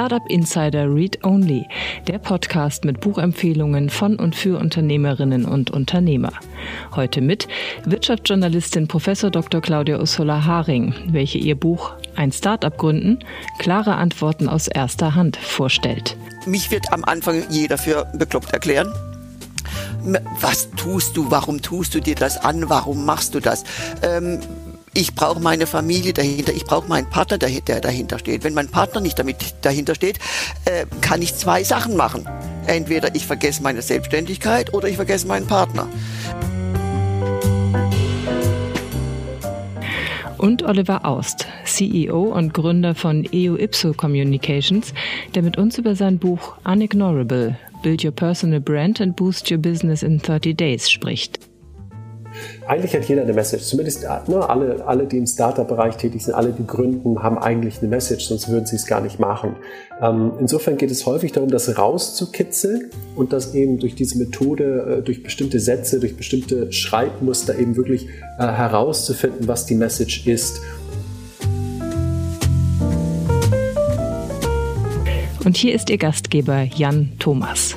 Startup Insider Read Only, der Podcast mit Buchempfehlungen von und für Unternehmerinnen und Unternehmer. Heute mit Wirtschaftsjournalistin Prof. Dr. Claudia Ursula Haring, welche ihr Buch Ein Startup gründen, klare Antworten aus erster Hand vorstellt. Mich wird am Anfang jeder für bekloppt erklären was tust du, warum tust du dir das an, warum machst du das? Ähm, ich brauche meine Familie dahinter, ich brauche meinen Partner, der dahinter steht. Wenn mein Partner nicht damit dahinter steht, äh, kann ich zwei Sachen machen. Entweder ich vergesse meine Selbstständigkeit oder ich vergesse meinen Partner. Und Oliver Aust, CEO und Gründer von EU Ipso Communications, der mit uns über sein Buch Unignorable Build Your Personal Brand and Boost Your Business in 30 Days spricht eigentlich hat jeder eine Message. Zumindest ne, alle, alle, die im Startup-Bereich tätig sind, alle, die gründen, haben eigentlich eine Message, sonst würden sie es gar nicht machen. Ähm, insofern geht es häufig darum, das rauszukitzeln und das eben durch diese Methode, äh, durch bestimmte Sätze, durch bestimmte Schreibmuster eben wirklich äh, herauszufinden, was die Message ist. Und hier ist Ihr Gastgeber Jan Thomas.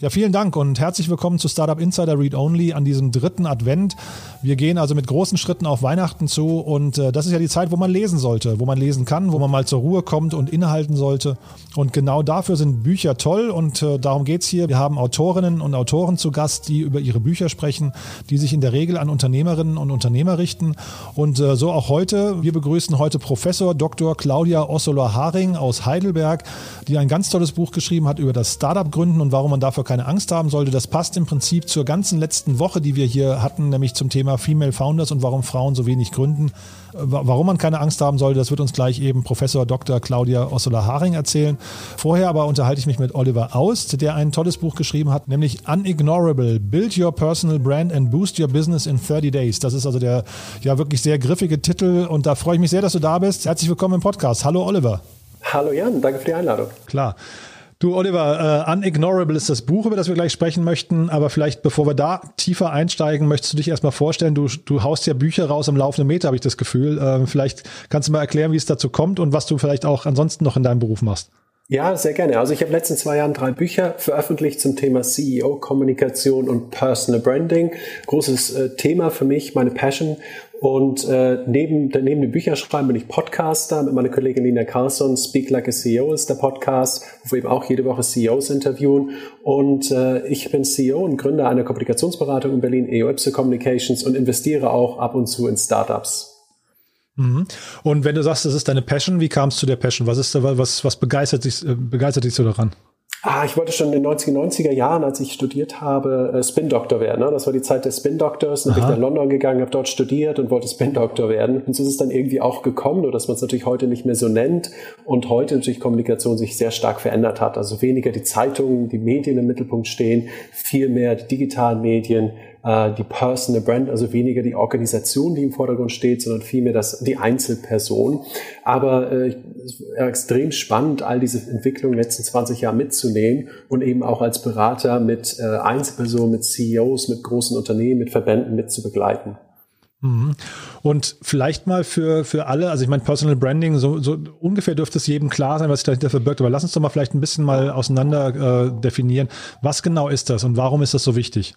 Ja, vielen Dank und herzlich willkommen zu Startup Insider Read Only an diesem dritten Advent. Wir gehen also mit großen Schritten auf Weihnachten zu und äh, das ist ja die Zeit, wo man lesen sollte, wo man lesen kann, wo man mal zur Ruhe kommt und innehalten sollte. Und genau dafür sind Bücher toll und äh, darum geht's hier. Wir haben Autorinnen und Autoren zu Gast, die über ihre Bücher sprechen, die sich in der Regel an Unternehmerinnen und Unternehmer richten. Und äh, so auch heute. Wir begrüßen heute Professor Dr. Claudia Ossola-Haring aus Heidelberg, die ein ganz tolles Buch geschrieben hat über das Startup-Gründen und warum man dafür keine Angst haben sollte. Das passt im Prinzip zur ganzen letzten Woche, die wir hier hatten, nämlich zum Thema Female Founders und warum Frauen so wenig gründen. Warum man keine Angst haben sollte, das wird uns gleich eben Professor Dr. Claudia Ossola-Haring erzählen. Vorher aber unterhalte ich mich mit Oliver Aust, der ein tolles Buch geschrieben hat, nämlich Unignorable, Build Your Personal Brand and Boost Your Business in 30 Days. Das ist also der ja wirklich sehr griffige Titel und da freue ich mich sehr, dass du da bist. Herzlich willkommen im Podcast. Hallo Oliver. Hallo Jan, danke für die Einladung. Klar. Du, Oliver, uh, Unignorable ist das Buch, über das wir gleich sprechen möchten. Aber vielleicht, bevor wir da tiefer einsteigen, möchtest du dich erstmal vorstellen. Du, du haust ja Bücher raus am laufenden Meter, habe ich das Gefühl. Uh, vielleicht kannst du mal erklären, wie es dazu kommt und was du vielleicht auch ansonsten noch in deinem Beruf machst. Ja, sehr gerne. Also ich habe letzten zwei Jahren drei Bücher veröffentlicht zum Thema CEO-Kommunikation und Personal Branding. Großes äh, Thema für mich, meine Passion. Und äh, neben, neben dem Bücherschreiben bin ich Podcaster mit meiner Kollegin Lina Carlson. Speak Like a CEO ist der Podcast, wo wir eben auch jede Woche CEOs interviewen. Und äh, ich bin CEO und Gründer einer Kommunikationsberatung in Berlin, EOIPSE Communications und investiere auch ab und zu in Startups. Mhm. Und wenn du sagst, das ist deine Passion, wie kam es zu der Passion? Was ist was, was begeistert dich, äh, begeistert dich so daran? Ah, ich wollte schon in den 90er, 90er Jahren, als ich studiert habe, äh, Spin-Doktor werden. Ne? Das war die Zeit des Spin-Doktors. Dann bin ich nach London gegangen, habe dort studiert und wollte Spin-Doktor werden. Und so ist es dann irgendwie auch gekommen, nur dass man es natürlich heute nicht mehr so nennt und heute natürlich Kommunikation sich sehr stark verändert hat. Also weniger die Zeitungen, die Medien im Mittelpunkt stehen, viel mehr die digitalen Medien, äh, die Personal Brand, also weniger die Organisation, die im Vordergrund steht, sondern vielmehr das, die Einzelperson. Aber äh, extrem spannend, all diese Entwicklungen in den letzten 20 Jahren mitzunehmen und eben auch als Berater mit äh, Einzelpersonen, mit CEOs, mit großen Unternehmen, mit Verbänden mitzubegleiten. Mhm. Und vielleicht mal für, für alle, also ich meine, Personal Branding, so, so ungefähr dürfte es jedem klar sein, was sich dahinter verbirgt, aber lass uns doch mal vielleicht ein bisschen mal auseinander äh, definieren. Was genau ist das und warum ist das so wichtig?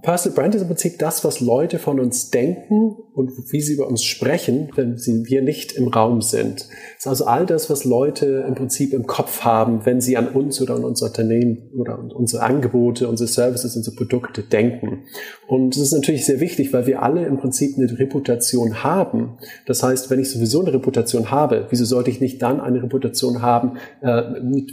Personal Brand ist im Prinzip das, was Leute von uns denken und wie sie über uns sprechen, wenn sie, wir nicht im Raum sind. Es ist also all das, was Leute im Prinzip im Kopf haben, wenn sie an uns oder an unser Unternehmen oder an unsere Angebote, unsere Services, unsere Produkte denken. Und das ist natürlich sehr wichtig, weil wir alle im Prinzip eine Reputation haben. Das heißt, wenn ich sowieso eine Reputation habe, wieso sollte ich nicht dann eine Reputation haben, äh,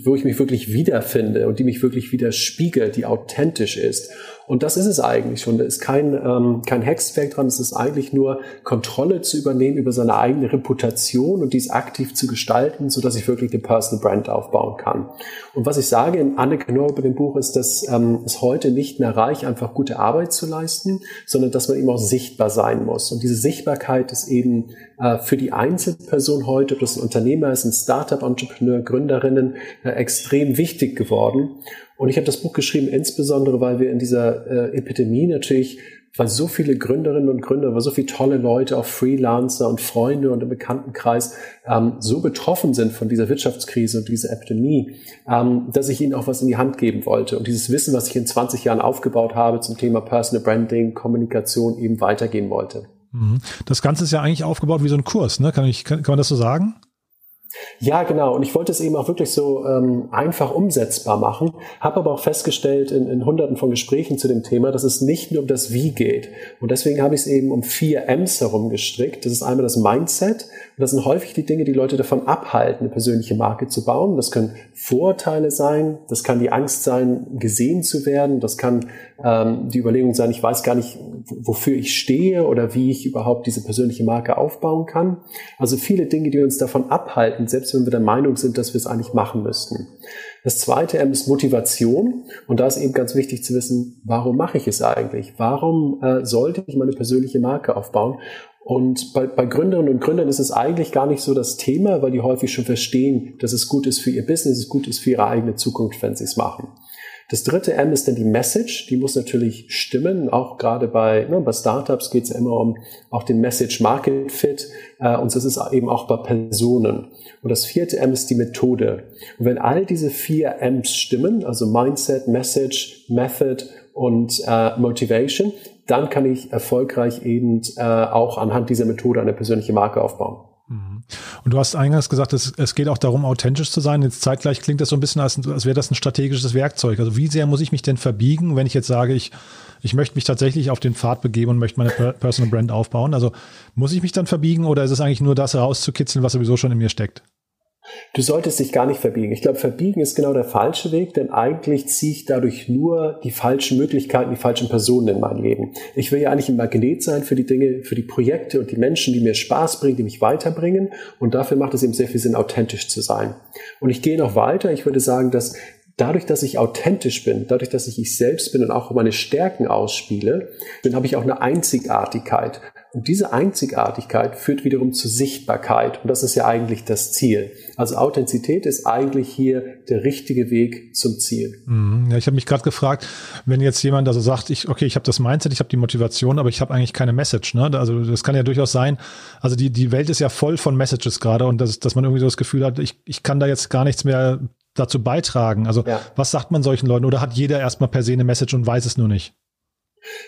wo ich mich wirklich wiederfinde und die mich wirklich widerspiegelt, die authentisch ist? Und das ist es eigentlich schon. Da ist kein, ähm, kein Hexenwerk dran. Es ist eigentlich nur Kontrolle zu übernehmen über seine eigene Reputation und dies aktiv zu gestalten, so dass ich wirklich eine Personal Brand aufbauen kann. Und was ich sage in Anne Knorr bei dem Buch ist, dass ähm, es heute nicht mehr reicht, einfach gute Arbeit zu leisten, sondern dass man eben auch sichtbar sein muss. Und diese Sichtbarkeit ist eben äh, für die Einzelperson heute, ob das ein Unternehmer ist, ein Startup-Entrepreneur, Gründerinnen, äh, extrem wichtig geworden. Und ich habe das Buch geschrieben, insbesondere weil wir in dieser äh, Epidemie natürlich weil so viele Gründerinnen und Gründer, weil so viele tolle Leute, auch Freelancer und Freunde und im Bekanntenkreis ähm, so betroffen sind von dieser Wirtschaftskrise und dieser Epidemie, ähm, dass ich ihnen auch was in die Hand geben wollte und dieses Wissen, was ich in 20 Jahren aufgebaut habe zum Thema Personal Branding, Kommunikation eben weitergeben wollte. Mhm. Das Ganze ist ja eigentlich aufgebaut wie so ein Kurs, ne? Kann, ich, kann, kann man das so sagen? Ja, genau. Und ich wollte es eben auch wirklich so ähm, einfach umsetzbar machen, habe aber auch festgestellt in, in hunderten von Gesprächen zu dem Thema, dass es nicht nur um das Wie geht. Und deswegen habe ich es eben um vier M's herum gestrickt. Das ist einmal das Mindset. Und das sind häufig die Dinge, die Leute davon abhalten, eine persönliche Marke zu bauen. Das können Vorurteile sein, das kann die Angst sein, gesehen zu werden, das kann ähm, die Überlegung sein, ich weiß gar nicht, wofür ich stehe oder wie ich überhaupt diese persönliche Marke aufbauen kann. Also viele Dinge, die uns davon abhalten, selbst wenn wir der Meinung sind, dass wir es eigentlich machen müssten. Das zweite M ist Motivation. Und da ist eben ganz wichtig zu wissen, warum mache ich es eigentlich? Warum äh, sollte ich meine persönliche Marke aufbauen? Und bei, bei Gründerinnen und Gründern ist es eigentlich gar nicht so das Thema, weil die häufig schon verstehen, dass es gut ist für ihr Business, es gut ist für ihre eigene Zukunft, wenn sie es machen. Das dritte M ist dann die Message. Die muss natürlich stimmen. Auch gerade bei, ne, bei Startups geht es ja immer um auch den Message Market Fit. Äh, und das ist eben auch bei Personen. Und das vierte M ist die Methode. Und wenn all diese vier M's stimmen, also Mindset, Message, Method und äh, Motivation, dann kann ich erfolgreich eben äh, auch anhand dieser Methode eine persönliche Marke aufbauen. Mhm. Und du hast eingangs gesagt, es, es geht auch darum, authentisch zu sein. Jetzt zeitgleich klingt das so ein bisschen, als, als wäre das ein strategisches Werkzeug. Also wie sehr muss ich mich denn verbiegen, wenn ich jetzt sage, ich, ich möchte mich tatsächlich auf den Pfad begeben und möchte meine Personal Brand aufbauen? Also muss ich mich dann verbiegen oder ist es eigentlich nur das herauszukitzeln, was sowieso schon in mir steckt? Du solltest dich gar nicht verbiegen. Ich glaube, verbiegen ist genau der falsche Weg, denn eigentlich ziehe ich dadurch nur die falschen Möglichkeiten, die falschen Personen in mein Leben. Ich will ja eigentlich ein Magnet sein für die Dinge, für die Projekte und die Menschen, die mir Spaß bringen, die mich weiterbringen. Und dafür macht es eben sehr viel Sinn, authentisch zu sein. Und ich gehe noch weiter. Ich würde sagen, dass dadurch, dass ich authentisch bin, dadurch, dass ich ich selbst bin und auch meine Stärken ausspiele, dann habe ich auch eine Einzigartigkeit. Und diese Einzigartigkeit führt wiederum zur Sichtbarkeit. Und das ist ja eigentlich das Ziel. Also Authentizität ist eigentlich hier der richtige Weg zum Ziel. Mhm. Ja, ich habe mich gerade gefragt, wenn jetzt jemand also sagt, ich, okay, ich habe das Mindset, ich habe die Motivation, aber ich habe eigentlich keine Message. Ne? Also das kann ja durchaus sein. Also die, die Welt ist ja voll von Messages gerade und das, dass man irgendwie so das Gefühl hat, ich, ich kann da jetzt gar nichts mehr dazu beitragen. Also ja. was sagt man solchen Leuten? Oder hat jeder erstmal per se eine Message und weiß es nur nicht?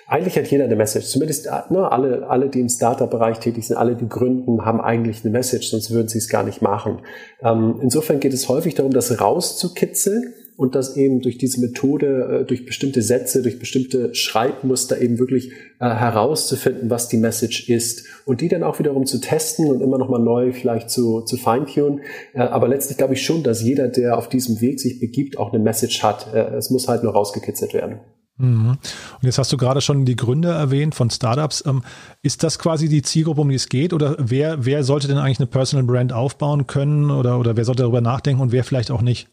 Eigentlich hat jeder eine Message. Zumindest ne, alle, alle, die im Startup-Bereich tätig sind, alle, die gründen, haben eigentlich eine Message, sonst würden sie es gar nicht machen. Ähm, insofern geht es häufig darum, das rauszukitzeln und das eben durch diese Methode, äh, durch bestimmte Sätze, durch bestimmte Schreibmuster eben wirklich äh, herauszufinden, was die Message ist und die dann auch wiederum zu testen und immer nochmal neu vielleicht zu, zu feintunen. Äh, aber letztlich glaube ich schon, dass jeder, der auf diesem Weg sich begibt, auch eine Message hat. Äh, es muss halt nur rausgekitzelt werden. Mhm. Und jetzt hast du gerade schon die Gründe erwähnt von Startups. Ähm, ist das quasi die Zielgruppe, um die es geht? Oder wer, wer sollte denn eigentlich eine Personal Brand aufbauen können? Oder, oder wer sollte darüber nachdenken und wer vielleicht auch nicht?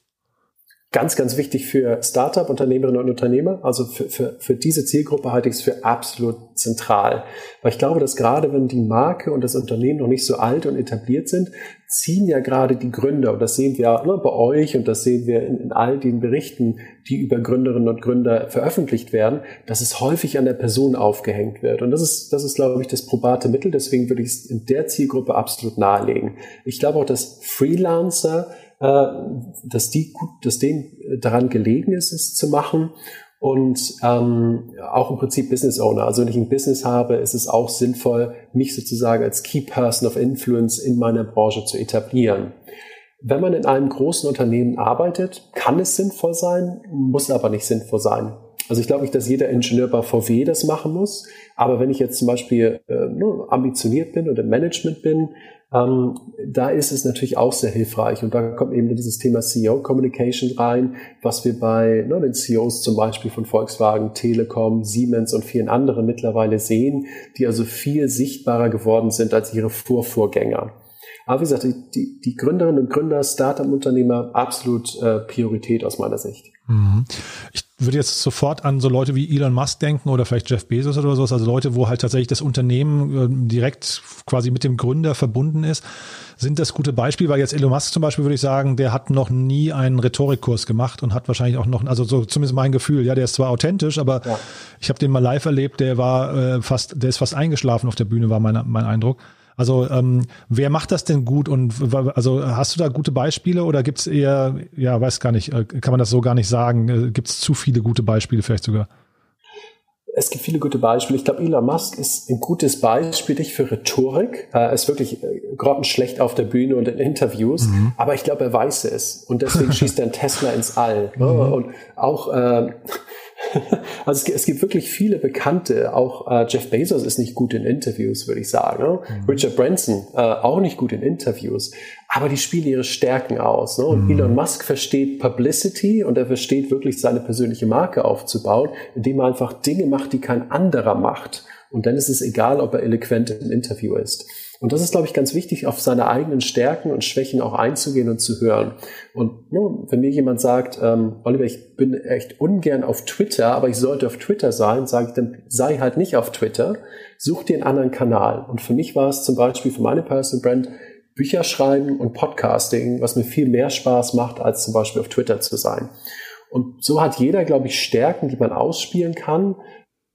Ganz, ganz wichtig für Startup-Unternehmerinnen und Unternehmer. Also für, für, für diese Zielgruppe halte ich es für absolut zentral. Weil ich glaube, dass gerade wenn die Marke und das Unternehmen noch nicht so alt und etabliert sind, ziehen ja gerade die Gründer, und das sehen wir ne, bei euch und das sehen wir in, in all den Berichten, die über Gründerinnen und Gründer veröffentlicht werden, dass es häufig an der Person aufgehängt wird. Und das ist, das ist, glaube ich, das probate Mittel. Deswegen würde ich es in der Zielgruppe absolut nahelegen. Ich glaube auch, dass Freelancer dass die gut, dass denen daran gelegen ist, es zu machen und ähm, auch im Prinzip Business Owner. Also wenn ich ein Business habe, ist es auch sinnvoll, mich sozusagen als Key Person of Influence in meiner Branche zu etablieren. Wenn man in einem großen Unternehmen arbeitet, kann es sinnvoll sein, muss aber nicht sinnvoll sein. Also ich glaube nicht, dass jeder Ingenieur bei VW das machen muss. Aber wenn ich jetzt zum Beispiel äh, ambitioniert bin oder im Management bin, ähm, da ist es natürlich auch sehr hilfreich. Und da kommt eben dieses Thema CEO Communication rein, was wir bei ne, den CEOs zum Beispiel von Volkswagen, Telekom, Siemens und vielen anderen mittlerweile sehen, die also viel sichtbarer geworden sind als ihre Vorvorgänger. Aber wie gesagt, die, die Gründerinnen und Gründer, Startup-Unternehmer, absolut äh, Priorität aus meiner Sicht. Mhm. Ich würde jetzt sofort an so Leute wie Elon Musk denken oder vielleicht Jeff Bezos oder sowas, also Leute, wo halt tatsächlich das Unternehmen äh, direkt quasi mit dem Gründer verbunden ist. Sind das gute Beispiele? Weil jetzt Elon Musk zum Beispiel würde ich sagen, der hat noch nie einen Rhetorikkurs gemacht und hat wahrscheinlich auch noch, also so zumindest mein Gefühl, ja, der ist zwar authentisch, aber ja. ich habe den mal live erlebt, der war äh, fast, der ist fast eingeschlafen auf der Bühne, war mein, mein Eindruck. Also ähm, wer macht das denn gut und also hast du da gute Beispiele oder gibt es eher, ja, weiß gar nicht, äh, kann man das so gar nicht sagen, äh, gibt es zu viele gute Beispiele vielleicht sogar? Es gibt viele gute Beispiele. Ich glaube, Elon Musk ist ein gutes Beispiel nicht für Rhetorik. Er ist wirklich äh, grottenschlecht auf der Bühne und in Interviews, mhm. aber ich glaube, er weiß es und deswegen schießt er einen Tesla ins All. Mhm. Und auch äh, also es, es, gibt wirklich viele Bekannte, auch äh, Jeff Bezos ist nicht gut in Interviews, würde ich sagen. Ne? Mhm. Richard Branson äh, auch nicht gut in Interviews, aber die spielen ihre Stärken aus. Ne? Und mhm. Elon Musk versteht Publicity und er versteht wirklich seine persönliche Marke aufzubauen, indem er einfach Dinge macht, die kein anderer macht. Und dann ist es egal, ob er eloquent im Interview ist. Und das ist, glaube ich, ganz wichtig, auf seine eigenen Stärken und Schwächen auch einzugehen und zu hören. Und ne, wenn mir jemand sagt, ähm, Oliver, ich bin echt ungern auf Twitter, aber ich sollte auf Twitter sein, sage ich dann, sei halt nicht auf Twitter, such dir einen anderen Kanal. Und für mich war es zum Beispiel für meine Personal Brand Bücher schreiben und Podcasting, was mir viel mehr Spaß macht, als zum Beispiel auf Twitter zu sein. Und so hat jeder, glaube ich, Stärken, die man ausspielen kann,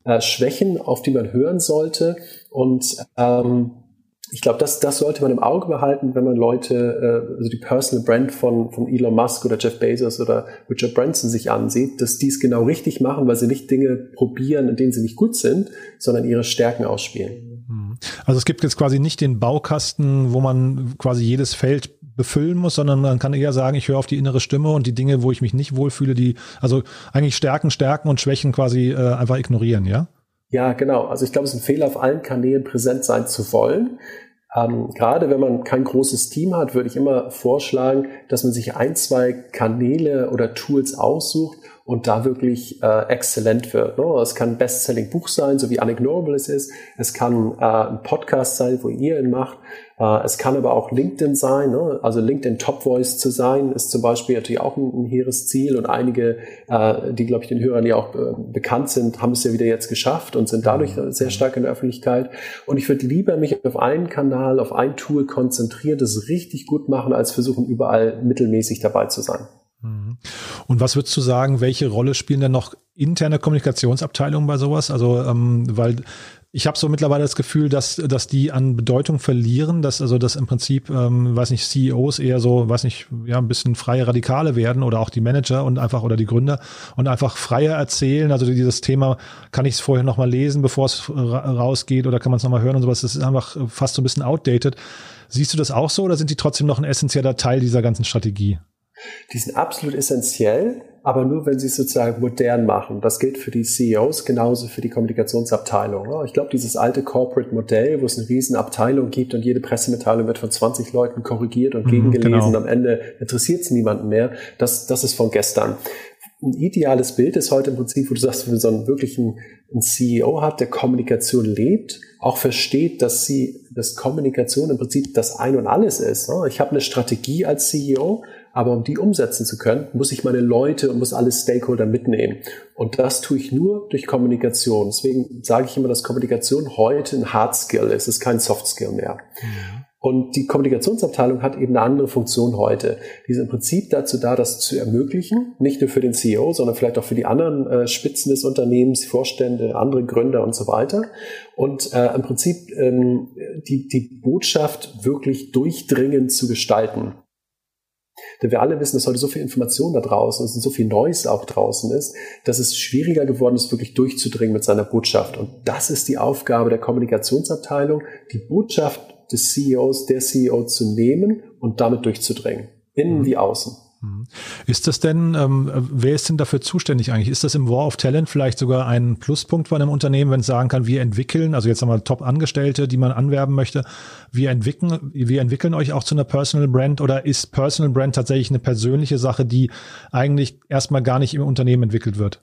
äh, Schwächen, auf die man hören sollte. Und ähm, ich glaube, das, das sollte man im Auge behalten, wenn man Leute, äh, also die Personal Brand von, von Elon Musk oder Jeff Bezos oder Richard Branson sich ansieht, dass die es genau richtig machen, weil sie nicht Dinge probieren, in denen sie nicht gut sind, sondern ihre Stärken ausspielen. Mhm. Also es gibt jetzt quasi nicht den Baukasten, wo man quasi jedes Feld befüllen muss, sondern man kann eher sagen, ich höre auf die innere Stimme und die Dinge, wo ich mich nicht wohlfühle, die, also eigentlich Stärken, Stärken und Schwächen quasi äh, einfach ignorieren, ja? Ja, genau. Also ich glaube, es ist ein Fehler, auf allen Kanälen präsent sein zu wollen. Ähm, gerade wenn man kein großes Team hat, würde ich immer vorschlagen, dass man sich ein, zwei Kanäle oder Tools aussucht und da wirklich äh, exzellent wird. Ne? Es kann ein Bestselling-Buch sein, so wie Unignorable es ist. Es kann äh, ein Podcast sein, wo ihr ihn macht. Äh, es kann aber auch LinkedIn sein. Ne? Also LinkedIn Top Voice zu sein, ist zum Beispiel natürlich auch ein, ein hehres Ziel. Und einige, äh, die, glaube ich, den Hörern ja auch äh, bekannt sind, haben es ja wieder jetzt geschafft und sind dadurch sehr stark in der Öffentlichkeit. Und ich würde lieber mich auf einen Kanal, auf ein Tool konzentrieren, das richtig gut machen, als versuchen, überall mittelmäßig dabei zu sein. Mhm. Und was würdest du sagen, welche Rolle spielen denn noch interne Kommunikationsabteilungen bei sowas? Also, ähm, weil ich habe so mittlerweile das Gefühl, dass, dass die an Bedeutung verlieren, dass also das im Prinzip, ähm, weiß nicht, CEOs eher so, weiß nicht, ja, ein bisschen freie Radikale werden oder auch die Manager und einfach oder die Gründer und einfach freier erzählen. Also dieses Thema, kann ich es vorher nochmal lesen, bevor es rausgeht oder kann man es nochmal hören und sowas, das ist einfach fast so ein bisschen outdated. Siehst du das auch so oder sind die trotzdem noch ein essentieller Teil dieser ganzen Strategie? Die sind absolut essentiell, aber nur, wenn sie es sozusagen modern machen. Das gilt für die CEOs genauso für die Kommunikationsabteilung. Ich glaube, dieses alte Corporate-Modell, wo es eine riesen Abteilung gibt und jede Pressemitteilung wird von 20 Leuten korrigiert und mhm, gegengelesen genau. und am Ende interessiert es niemanden mehr, das, das ist von gestern. Ein ideales Bild ist heute im Prinzip, wo du sagst, wenn man so einen wirklichen einen CEO hat, der Kommunikation lebt, auch versteht, dass sie, dass Kommunikation im Prinzip das Ein und Alles ist. Ich habe eine Strategie als CEO, aber um die umsetzen zu können, muss ich meine Leute und muss alle Stakeholder mitnehmen. Und das tue ich nur durch Kommunikation. Deswegen sage ich immer, dass Kommunikation heute ein Hard Skill ist. Es ist kein Soft Skill mehr. Mhm. Und die Kommunikationsabteilung hat eben eine andere Funktion heute. Die ist im Prinzip dazu da, das zu ermöglichen, nicht nur für den CEO, sondern vielleicht auch für die anderen äh, Spitzen des Unternehmens, Vorstände, andere Gründer und so weiter. Und äh, im Prinzip ähm, die, die Botschaft wirklich durchdringend zu gestalten. Denn wir alle wissen, dass heute so viel Information da draußen ist und so viel Neues auch draußen ist, dass es schwieriger geworden ist, wirklich durchzudringen mit seiner Botschaft. Und das ist die Aufgabe der Kommunikationsabteilung, die Botschaft des CEOs, der CEO zu nehmen und damit durchzudringen. Innen mhm. wie außen. Mhm. Ist das denn, ähm, wer ist denn dafür zuständig eigentlich? Ist das im War of Talent vielleicht sogar ein Pluspunkt bei einem Unternehmen, wenn es sagen kann, wir entwickeln, also jetzt wir Top-Angestellte, die man anwerben möchte, wir entwickeln, wir entwickeln euch auch zu einer Personal Brand oder ist Personal Brand tatsächlich eine persönliche Sache, die eigentlich erstmal gar nicht im Unternehmen entwickelt wird?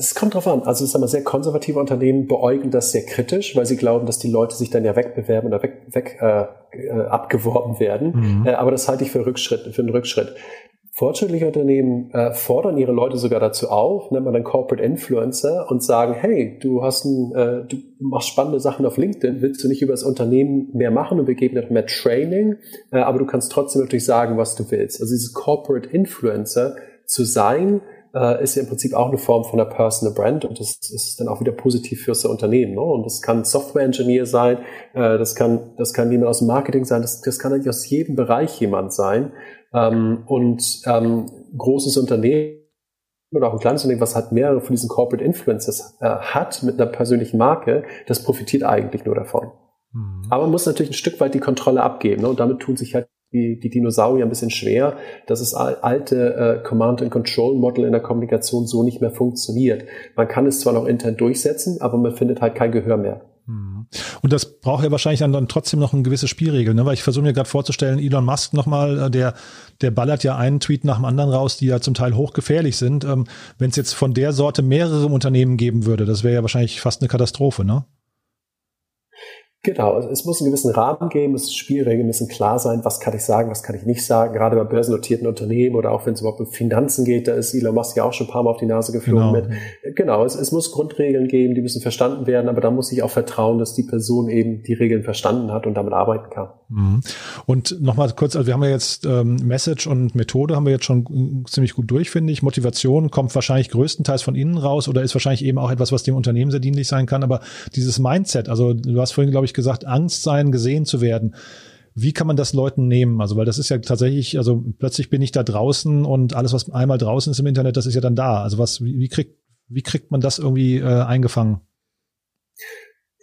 Es kommt drauf an. Also, es ist sehr konservative Unternehmen beäugen das sehr kritisch, weil sie glauben, dass die Leute sich dann ja wegbewerben oder weg, weg äh, äh, abgeworben werden. Mhm. Äh, aber das halte ich für, Rückschritt, für einen Rückschritt. Fortschrittliche Unternehmen äh, fordern ihre Leute sogar dazu auf, nennt man dann Corporate Influencer und sagen, hey, du hast ein, äh, du machst spannende Sachen auf LinkedIn, willst du nicht über das Unternehmen mehr machen und wir geben dir noch mehr Training, äh, aber du kannst trotzdem natürlich sagen, was du willst. Also dieses Corporate Influencer zu sein, äh, ist ja im Prinzip auch eine Form von einer Personal Brand und das ist dann auch wieder positiv fürs Unternehmen. Ne? Und das kann Software Engineer sein, äh, das kann das kann jemand aus dem Marketing sein, das, das kann eigentlich aus jedem Bereich jemand sein. Ähm, und ähm, großes Unternehmen oder auch ein kleines Unternehmen, was halt mehrere von diesen Corporate Influencers äh, hat mit einer persönlichen Marke, das profitiert eigentlich nur davon. Mhm. Aber man muss natürlich ein Stück weit die Kontrolle abgeben. Ne? Und damit tun sich halt die, die Dinosaurier ein bisschen schwer, dass das alte äh, Command-and-Control-Model in der Kommunikation so nicht mehr funktioniert. Man kann es zwar noch intern durchsetzen, aber man findet halt kein Gehör mehr. Mhm. Und das braucht ja wahrscheinlich dann, trotzdem noch eine gewisse Spielregel, ne? weil ich versuche mir gerade vorzustellen, Elon Musk nochmal, äh, der, der ballert ja einen Tweet nach dem anderen raus, die ja zum Teil hochgefährlich sind. Ähm, Wenn es jetzt von der Sorte mehrere Unternehmen geben würde, das wäre ja wahrscheinlich fast eine Katastrophe, ne? Genau, also es muss einen gewissen Rahmen geben, es Spielregeln müssen klar sein, was kann ich sagen, was kann ich nicht sagen, gerade bei börsennotierten Unternehmen oder auch wenn es überhaupt um Finanzen geht, da ist Elon Musk ja auch schon ein paar Mal auf die Nase geflogen genau. mit. Genau, es, es muss Grundregeln geben, die müssen verstanden werden, aber da muss ich auch vertrauen, dass die Person eben die Regeln verstanden hat und damit arbeiten kann. Mhm. Und nochmal kurz, also wir haben ja jetzt ähm, Message und Methode haben wir jetzt schon ziemlich gut durch, finde ich. Motivation kommt wahrscheinlich größtenteils von innen raus oder ist wahrscheinlich eben auch etwas, was dem Unternehmen sehr dienlich sein kann, aber dieses Mindset, also du hast vorhin, glaube ich, ich, gesagt, Angst sein, gesehen zu werden. Wie kann man das Leuten nehmen? Also, weil das ist ja tatsächlich, also plötzlich bin ich da draußen und alles, was einmal draußen ist im Internet, das ist ja dann da. Also was, wie, wie kriegt, wie kriegt man das irgendwie äh, eingefangen?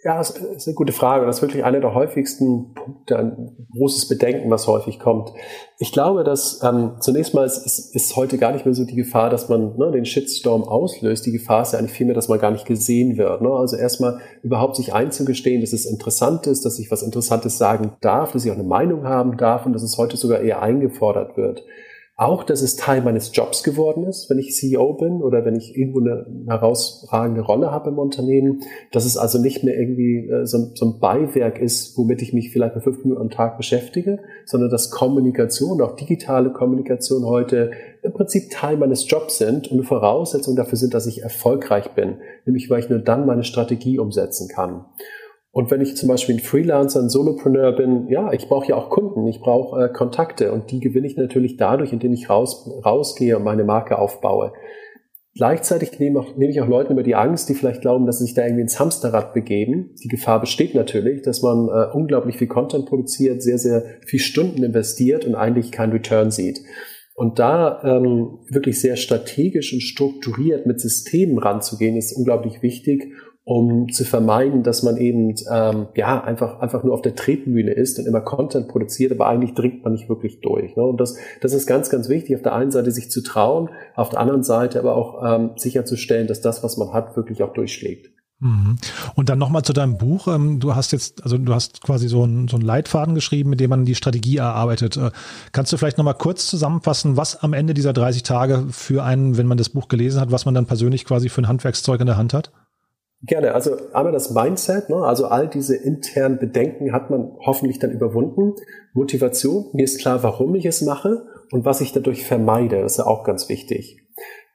Ja, das ist eine gute Frage. Das ist wirklich einer der häufigsten Punkte, ein großes Bedenken, was häufig kommt. Ich glaube, dass ähm, zunächst mal ist, ist, ist heute gar nicht mehr so die Gefahr, dass man ne, den Shitstorm auslöst. Die Gefahr ist ja eigentlich vielmehr, dass man gar nicht gesehen wird. Ne? Also erstmal überhaupt sich einzugestehen, dass es interessant ist, dass ich was Interessantes sagen darf, dass ich auch eine Meinung haben darf und dass es heute sogar eher eingefordert wird. Auch, dass es Teil meines Jobs geworden ist, wenn ich CEO bin oder wenn ich irgendwo eine herausragende Rolle habe im Unternehmen, dass es also nicht mehr irgendwie äh, so, ein Beiwerk ist, womit ich mich vielleicht nur fünf Minuten am Tag beschäftige, sondern dass Kommunikation, auch digitale Kommunikation heute im Prinzip Teil meines Jobs sind und eine Voraussetzung dafür sind, dass ich erfolgreich bin, nämlich weil ich nur dann meine Strategie umsetzen kann. Und wenn ich zum Beispiel ein Freelancer, ein Solopreneur bin, ja, ich brauche ja auch Kunden, ich brauche äh, Kontakte und die gewinne ich natürlich dadurch, indem ich raus, rausgehe und meine Marke aufbaue. Gleichzeitig nehme, auch, nehme ich auch Leuten über die Angst, die vielleicht glauben, dass sie sich da irgendwie ins Hamsterrad begeben. Die Gefahr besteht natürlich, dass man äh, unglaublich viel Content produziert, sehr, sehr viel Stunden investiert und eigentlich keinen Return sieht. Und da ähm, wirklich sehr strategisch und strukturiert mit Systemen ranzugehen, ist unglaublich wichtig, um zu vermeiden, dass man eben ähm, ja einfach einfach nur auf der Tretmühle ist und immer Content produziert, aber eigentlich dringt man nicht wirklich durch. Ne? Und das das ist ganz ganz wichtig. Auf der einen Seite sich zu trauen, auf der anderen Seite aber auch ähm, sicherzustellen, dass das, was man hat, wirklich auch durchschlägt. Mhm. Und dann nochmal zu deinem Buch. Ähm, du hast jetzt, also du hast quasi so einen, so einen Leitfaden geschrieben, mit dem man die Strategie erarbeitet. Äh, kannst du vielleicht nochmal kurz zusammenfassen, was am Ende dieser 30 Tage für einen, wenn man das Buch gelesen hat, was man dann persönlich quasi für ein Handwerkszeug in der Hand hat? Gerne. Also einmal das Mindset, ne? also all diese internen Bedenken hat man hoffentlich dann überwunden. Motivation, mir ist klar, warum ich es mache und was ich dadurch vermeide, das ist ja auch ganz wichtig.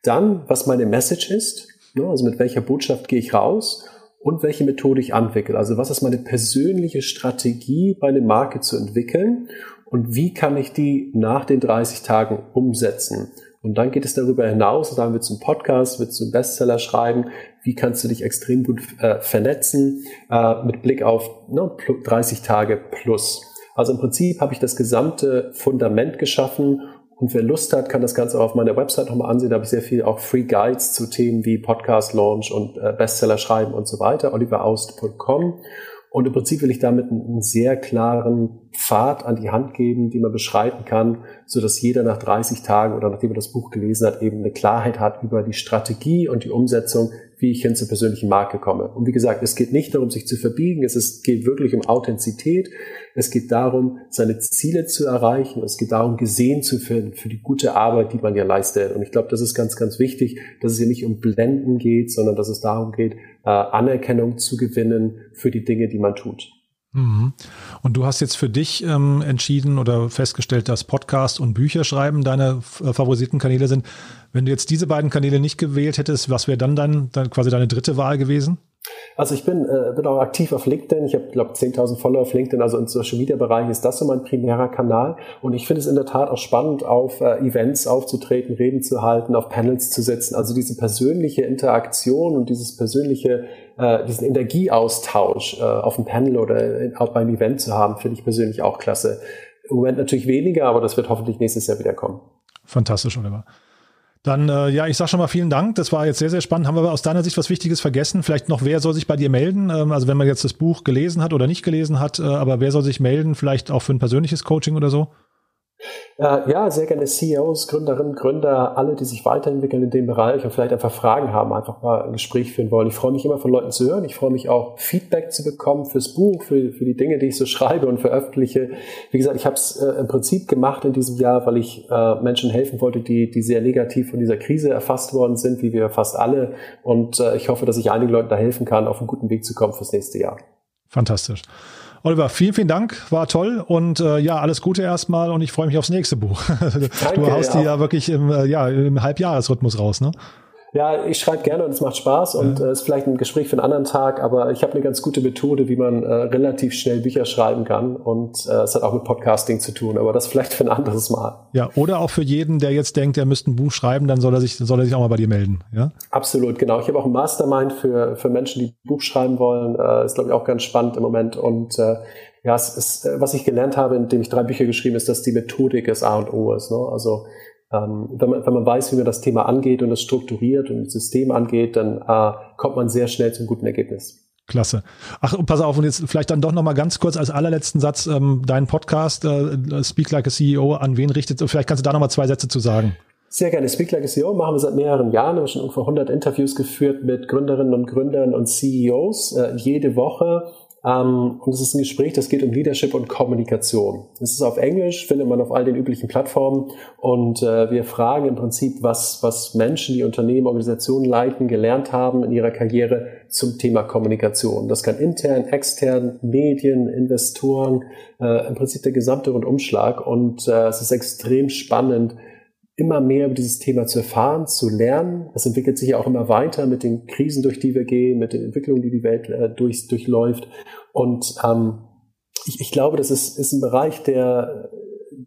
Dann, was meine Message ist, ne? also mit welcher Botschaft gehe ich raus und welche Methode ich entwickle. Also was ist meine persönliche Strategie, meine Marke zu entwickeln und wie kann ich die nach den 30 Tagen umsetzen. Und dann geht es darüber hinaus, dann wird es ein Podcast, wird es ein Bestseller schreiben, wie kannst du dich extrem gut äh, vernetzen äh, mit Blick auf ne, 30 Tage plus. Also im Prinzip habe ich das gesamte Fundament geschaffen und wer Lust hat, kann das Ganze auch auf meiner Website nochmal ansehen. Da habe ich sehr viel auch Free Guides zu Themen wie Podcast Launch und äh, Bestseller schreiben und so weiter. oliveraust.com. Und im Prinzip will ich damit einen sehr klaren Pfad an die Hand geben, die man beschreiten kann, so dass jeder nach 30 Tagen oder nachdem er das Buch gelesen hat, eben eine Klarheit hat über die Strategie und die Umsetzung, wie ich hin zur persönlichen Marke komme. Und wie gesagt, es geht nicht darum, sich zu verbiegen, es geht wirklich um Authentizität, es geht darum, seine Ziele zu erreichen, es geht darum, gesehen zu werden für die gute Arbeit, die man ja leistet. Und ich glaube, das ist ganz, ganz wichtig, dass es hier nicht um Blenden geht, sondern dass es darum geht, äh, Anerkennung zu gewinnen für die Dinge, die man tut. Mhm. Und du hast jetzt für dich ähm, entschieden oder festgestellt, dass Podcast und Bücherschreiben deine äh, favorisierten Kanäle sind. Wenn du jetzt diese beiden Kanäle nicht gewählt hättest, was wäre dann, dein, dann quasi deine dritte Wahl gewesen? Also ich bin, äh, bin auch aktiv auf LinkedIn. Ich habe, glaube 10.000 Follower auf LinkedIn. Also im Social Media Bereich ist das so mein primärer Kanal. Und ich finde es in der Tat auch spannend, auf äh, Events aufzutreten, Reden zu halten, auf Panels zu sitzen. Also diese persönliche Interaktion und dieses persönliche, äh, diesen Energieaustausch äh, auf dem Panel oder in, auch beim Event zu haben, finde ich persönlich auch klasse. Im Moment natürlich weniger, aber das wird hoffentlich nächstes Jahr wieder kommen. Fantastisch, Oliver. Dann, äh, ja, ich sag schon mal vielen Dank. Das war jetzt sehr, sehr spannend. Haben wir aus deiner Sicht was Wichtiges vergessen? Vielleicht noch, wer soll sich bei dir melden? Ähm, also wenn man jetzt das Buch gelesen hat oder nicht gelesen hat, äh, aber wer soll sich melden? Vielleicht auch für ein persönliches Coaching oder so? Äh, ja, sehr gerne CEOs, Gründerinnen, Gründer, alle, die sich weiterentwickeln in dem Bereich und vielleicht einfach Fragen haben, einfach mal ein Gespräch führen wollen. Ich freue mich immer von Leuten zu hören. Ich freue mich auch, Feedback zu bekommen fürs Buch, für, für die Dinge, die ich so schreibe und veröffentliche. Wie gesagt, ich habe es äh, im Prinzip gemacht in diesem Jahr, weil ich äh, Menschen helfen wollte, die, die sehr negativ von dieser Krise erfasst worden sind, wie wir fast alle. Und äh, ich hoffe, dass ich einigen Leuten da helfen kann, auf einen guten Weg zu kommen fürs nächste Jahr. Fantastisch. Oliver, vielen, vielen Dank, war toll und äh, ja, alles Gute erstmal und ich freue mich aufs nächste Buch. Danke, du haust ja. die ja wirklich im, äh, ja, im Halbjahresrhythmus raus, ne? Ja, ich schreibe gerne und es macht Spaß und ja. äh, ist vielleicht ein Gespräch für einen anderen Tag, aber ich habe eine ganz gute Methode, wie man äh, relativ schnell Bücher schreiben kann und äh, es hat auch mit Podcasting zu tun, aber das vielleicht für ein anderes Mal. Ja, oder auch für jeden, der jetzt denkt, er müsste ein Buch schreiben, dann soll er sich, soll er sich auch mal bei dir melden. Ja? Absolut, genau. Ich habe auch ein Mastermind für, für Menschen, die ein Buch schreiben wollen. Äh, ist, glaube ich, auch ganz spannend im Moment und äh, ja, es ist, äh, was ich gelernt habe, indem ich drei Bücher geschrieben ist, dass die Methodik das A und O ist. Ne? Also ähm, wenn, man, wenn man weiß, wie man das Thema angeht und es strukturiert und das System angeht, dann äh, kommt man sehr schnell zum guten Ergebnis. Klasse. Ach, pass auf, und jetzt vielleicht dann doch noch mal ganz kurz als allerletzten Satz ähm, deinen Podcast äh, Speak Like a CEO, an wen richtet, vielleicht kannst du da noch mal zwei Sätze zu sagen. Sehr gerne. Speak Like a CEO machen wir seit mehreren Jahren. Wir haben schon ungefähr 100 Interviews geführt mit Gründerinnen und Gründern und CEOs. Äh, jede Woche ähm, und es ist ein Gespräch, das geht um Leadership und Kommunikation. Es ist auf Englisch, findet man auf all den üblichen Plattformen. Und äh, wir fragen im Prinzip, was, was Menschen, die Unternehmen, Organisationen leiten, gelernt haben in ihrer Karriere zum Thema Kommunikation. Das kann intern, extern, Medien, Investoren, äh, im Prinzip der gesamte Rundumschlag. Und äh, es ist extrem spannend, immer mehr über dieses Thema zu erfahren, zu lernen. Es entwickelt sich ja auch immer weiter mit den Krisen, durch die wir gehen, mit den Entwicklungen, die die Welt äh, durch, durchläuft. Und ähm, ich, ich glaube, das ist, ist ein Bereich, der,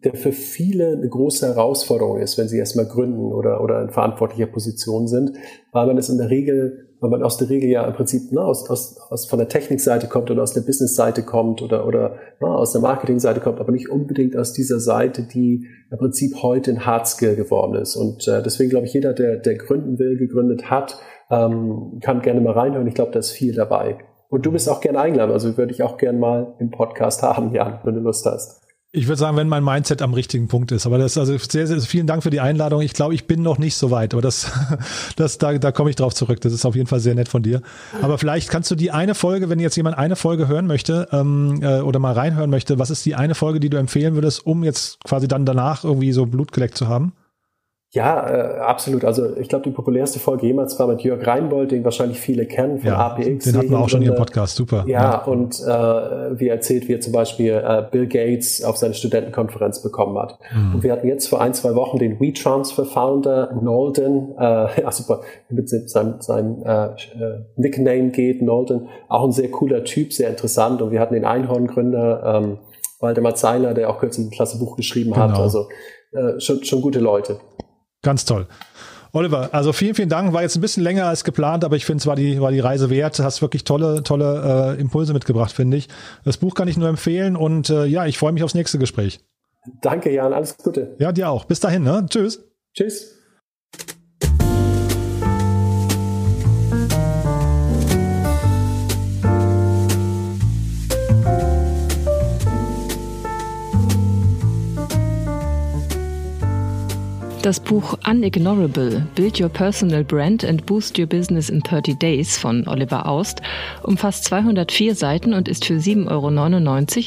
der für viele eine große Herausforderung ist, wenn sie erstmal gründen oder, oder in verantwortlicher Position sind, weil man es in der Regel weil man aus der Regel ja im Prinzip ne, aus, aus, aus von der Technikseite kommt oder aus der Businessseite kommt oder, oder ne, aus der Marketingseite kommt, aber nicht unbedingt aus dieser Seite, die im Prinzip heute ein Hardskill geworden ist. Und äh, deswegen glaube ich, jeder, der, der gründen will, gegründet hat, ähm, kann gerne mal reinhören. Ich glaube, da ist viel dabei. Und du bist auch gerne eingeladen, also würde ich auch gerne mal im Podcast haben, Jan, wenn du Lust hast. Ich würde sagen, wenn mein Mindset am richtigen Punkt ist. Aber das also sehr, sehr vielen Dank für die Einladung. Ich glaube, ich bin noch nicht so weit, aber das, das da, da komme ich drauf zurück. Das ist auf jeden Fall sehr nett von dir. Aber vielleicht kannst du die eine Folge, wenn jetzt jemand eine Folge hören möchte ähm, äh, oder mal reinhören möchte, was ist die eine Folge, die du empfehlen würdest, um jetzt quasi dann danach irgendwie so Blut geleckt zu haben? Ja, äh, absolut. Also ich glaube, die populärste Folge jemals war mit Jörg Reinbold, den wahrscheinlich viele kennen von ja, APX. Den hatten wir auch schon hier im Podcast, super. Ja, ja. und äh, wie erzählt, wie er zum Beispiel äh, Bill Gates auf seine Studentenkonferenz bekommen hat. Mhm. Und wir hatten jetzt vor ein, zwei Wochen den WeTransfer-Founder Nolden, äh, ja super, mit seinem, seinem äh, äh, Nickname geht, Nolden, auch ein sehr cooler Typ, sehr interessant. Und wir hatten den Einhorngründer ähm, Waldemar Zeiler, der auch kürzlich ein klasse Buch geschrieben genau. hat. Also äh, schon, schon gute Leute. Ganz toll. Oliver, also vielen, vielen Dank. War jetzt ein bisschen länger als geplant, aber ich finde, es war die, war die Reise wert. Hast wirklich tolle, tolle äh, Impulse mitgebracht, finde ich. Das Buch kann ich nur empfehlen und äh, ja, ich freue mich aufs nächste Gespräch. Danke, Jan. Alles Gute. Ja, dir auch. Bis dahin. Ne? Tschüss. Tschüss. Das Buch Unignorable, Build Your Personal Brand and Boost Your Business in 30 Days von Oliver Aust umfasst 204 Seiten und ist für 7,99 Euro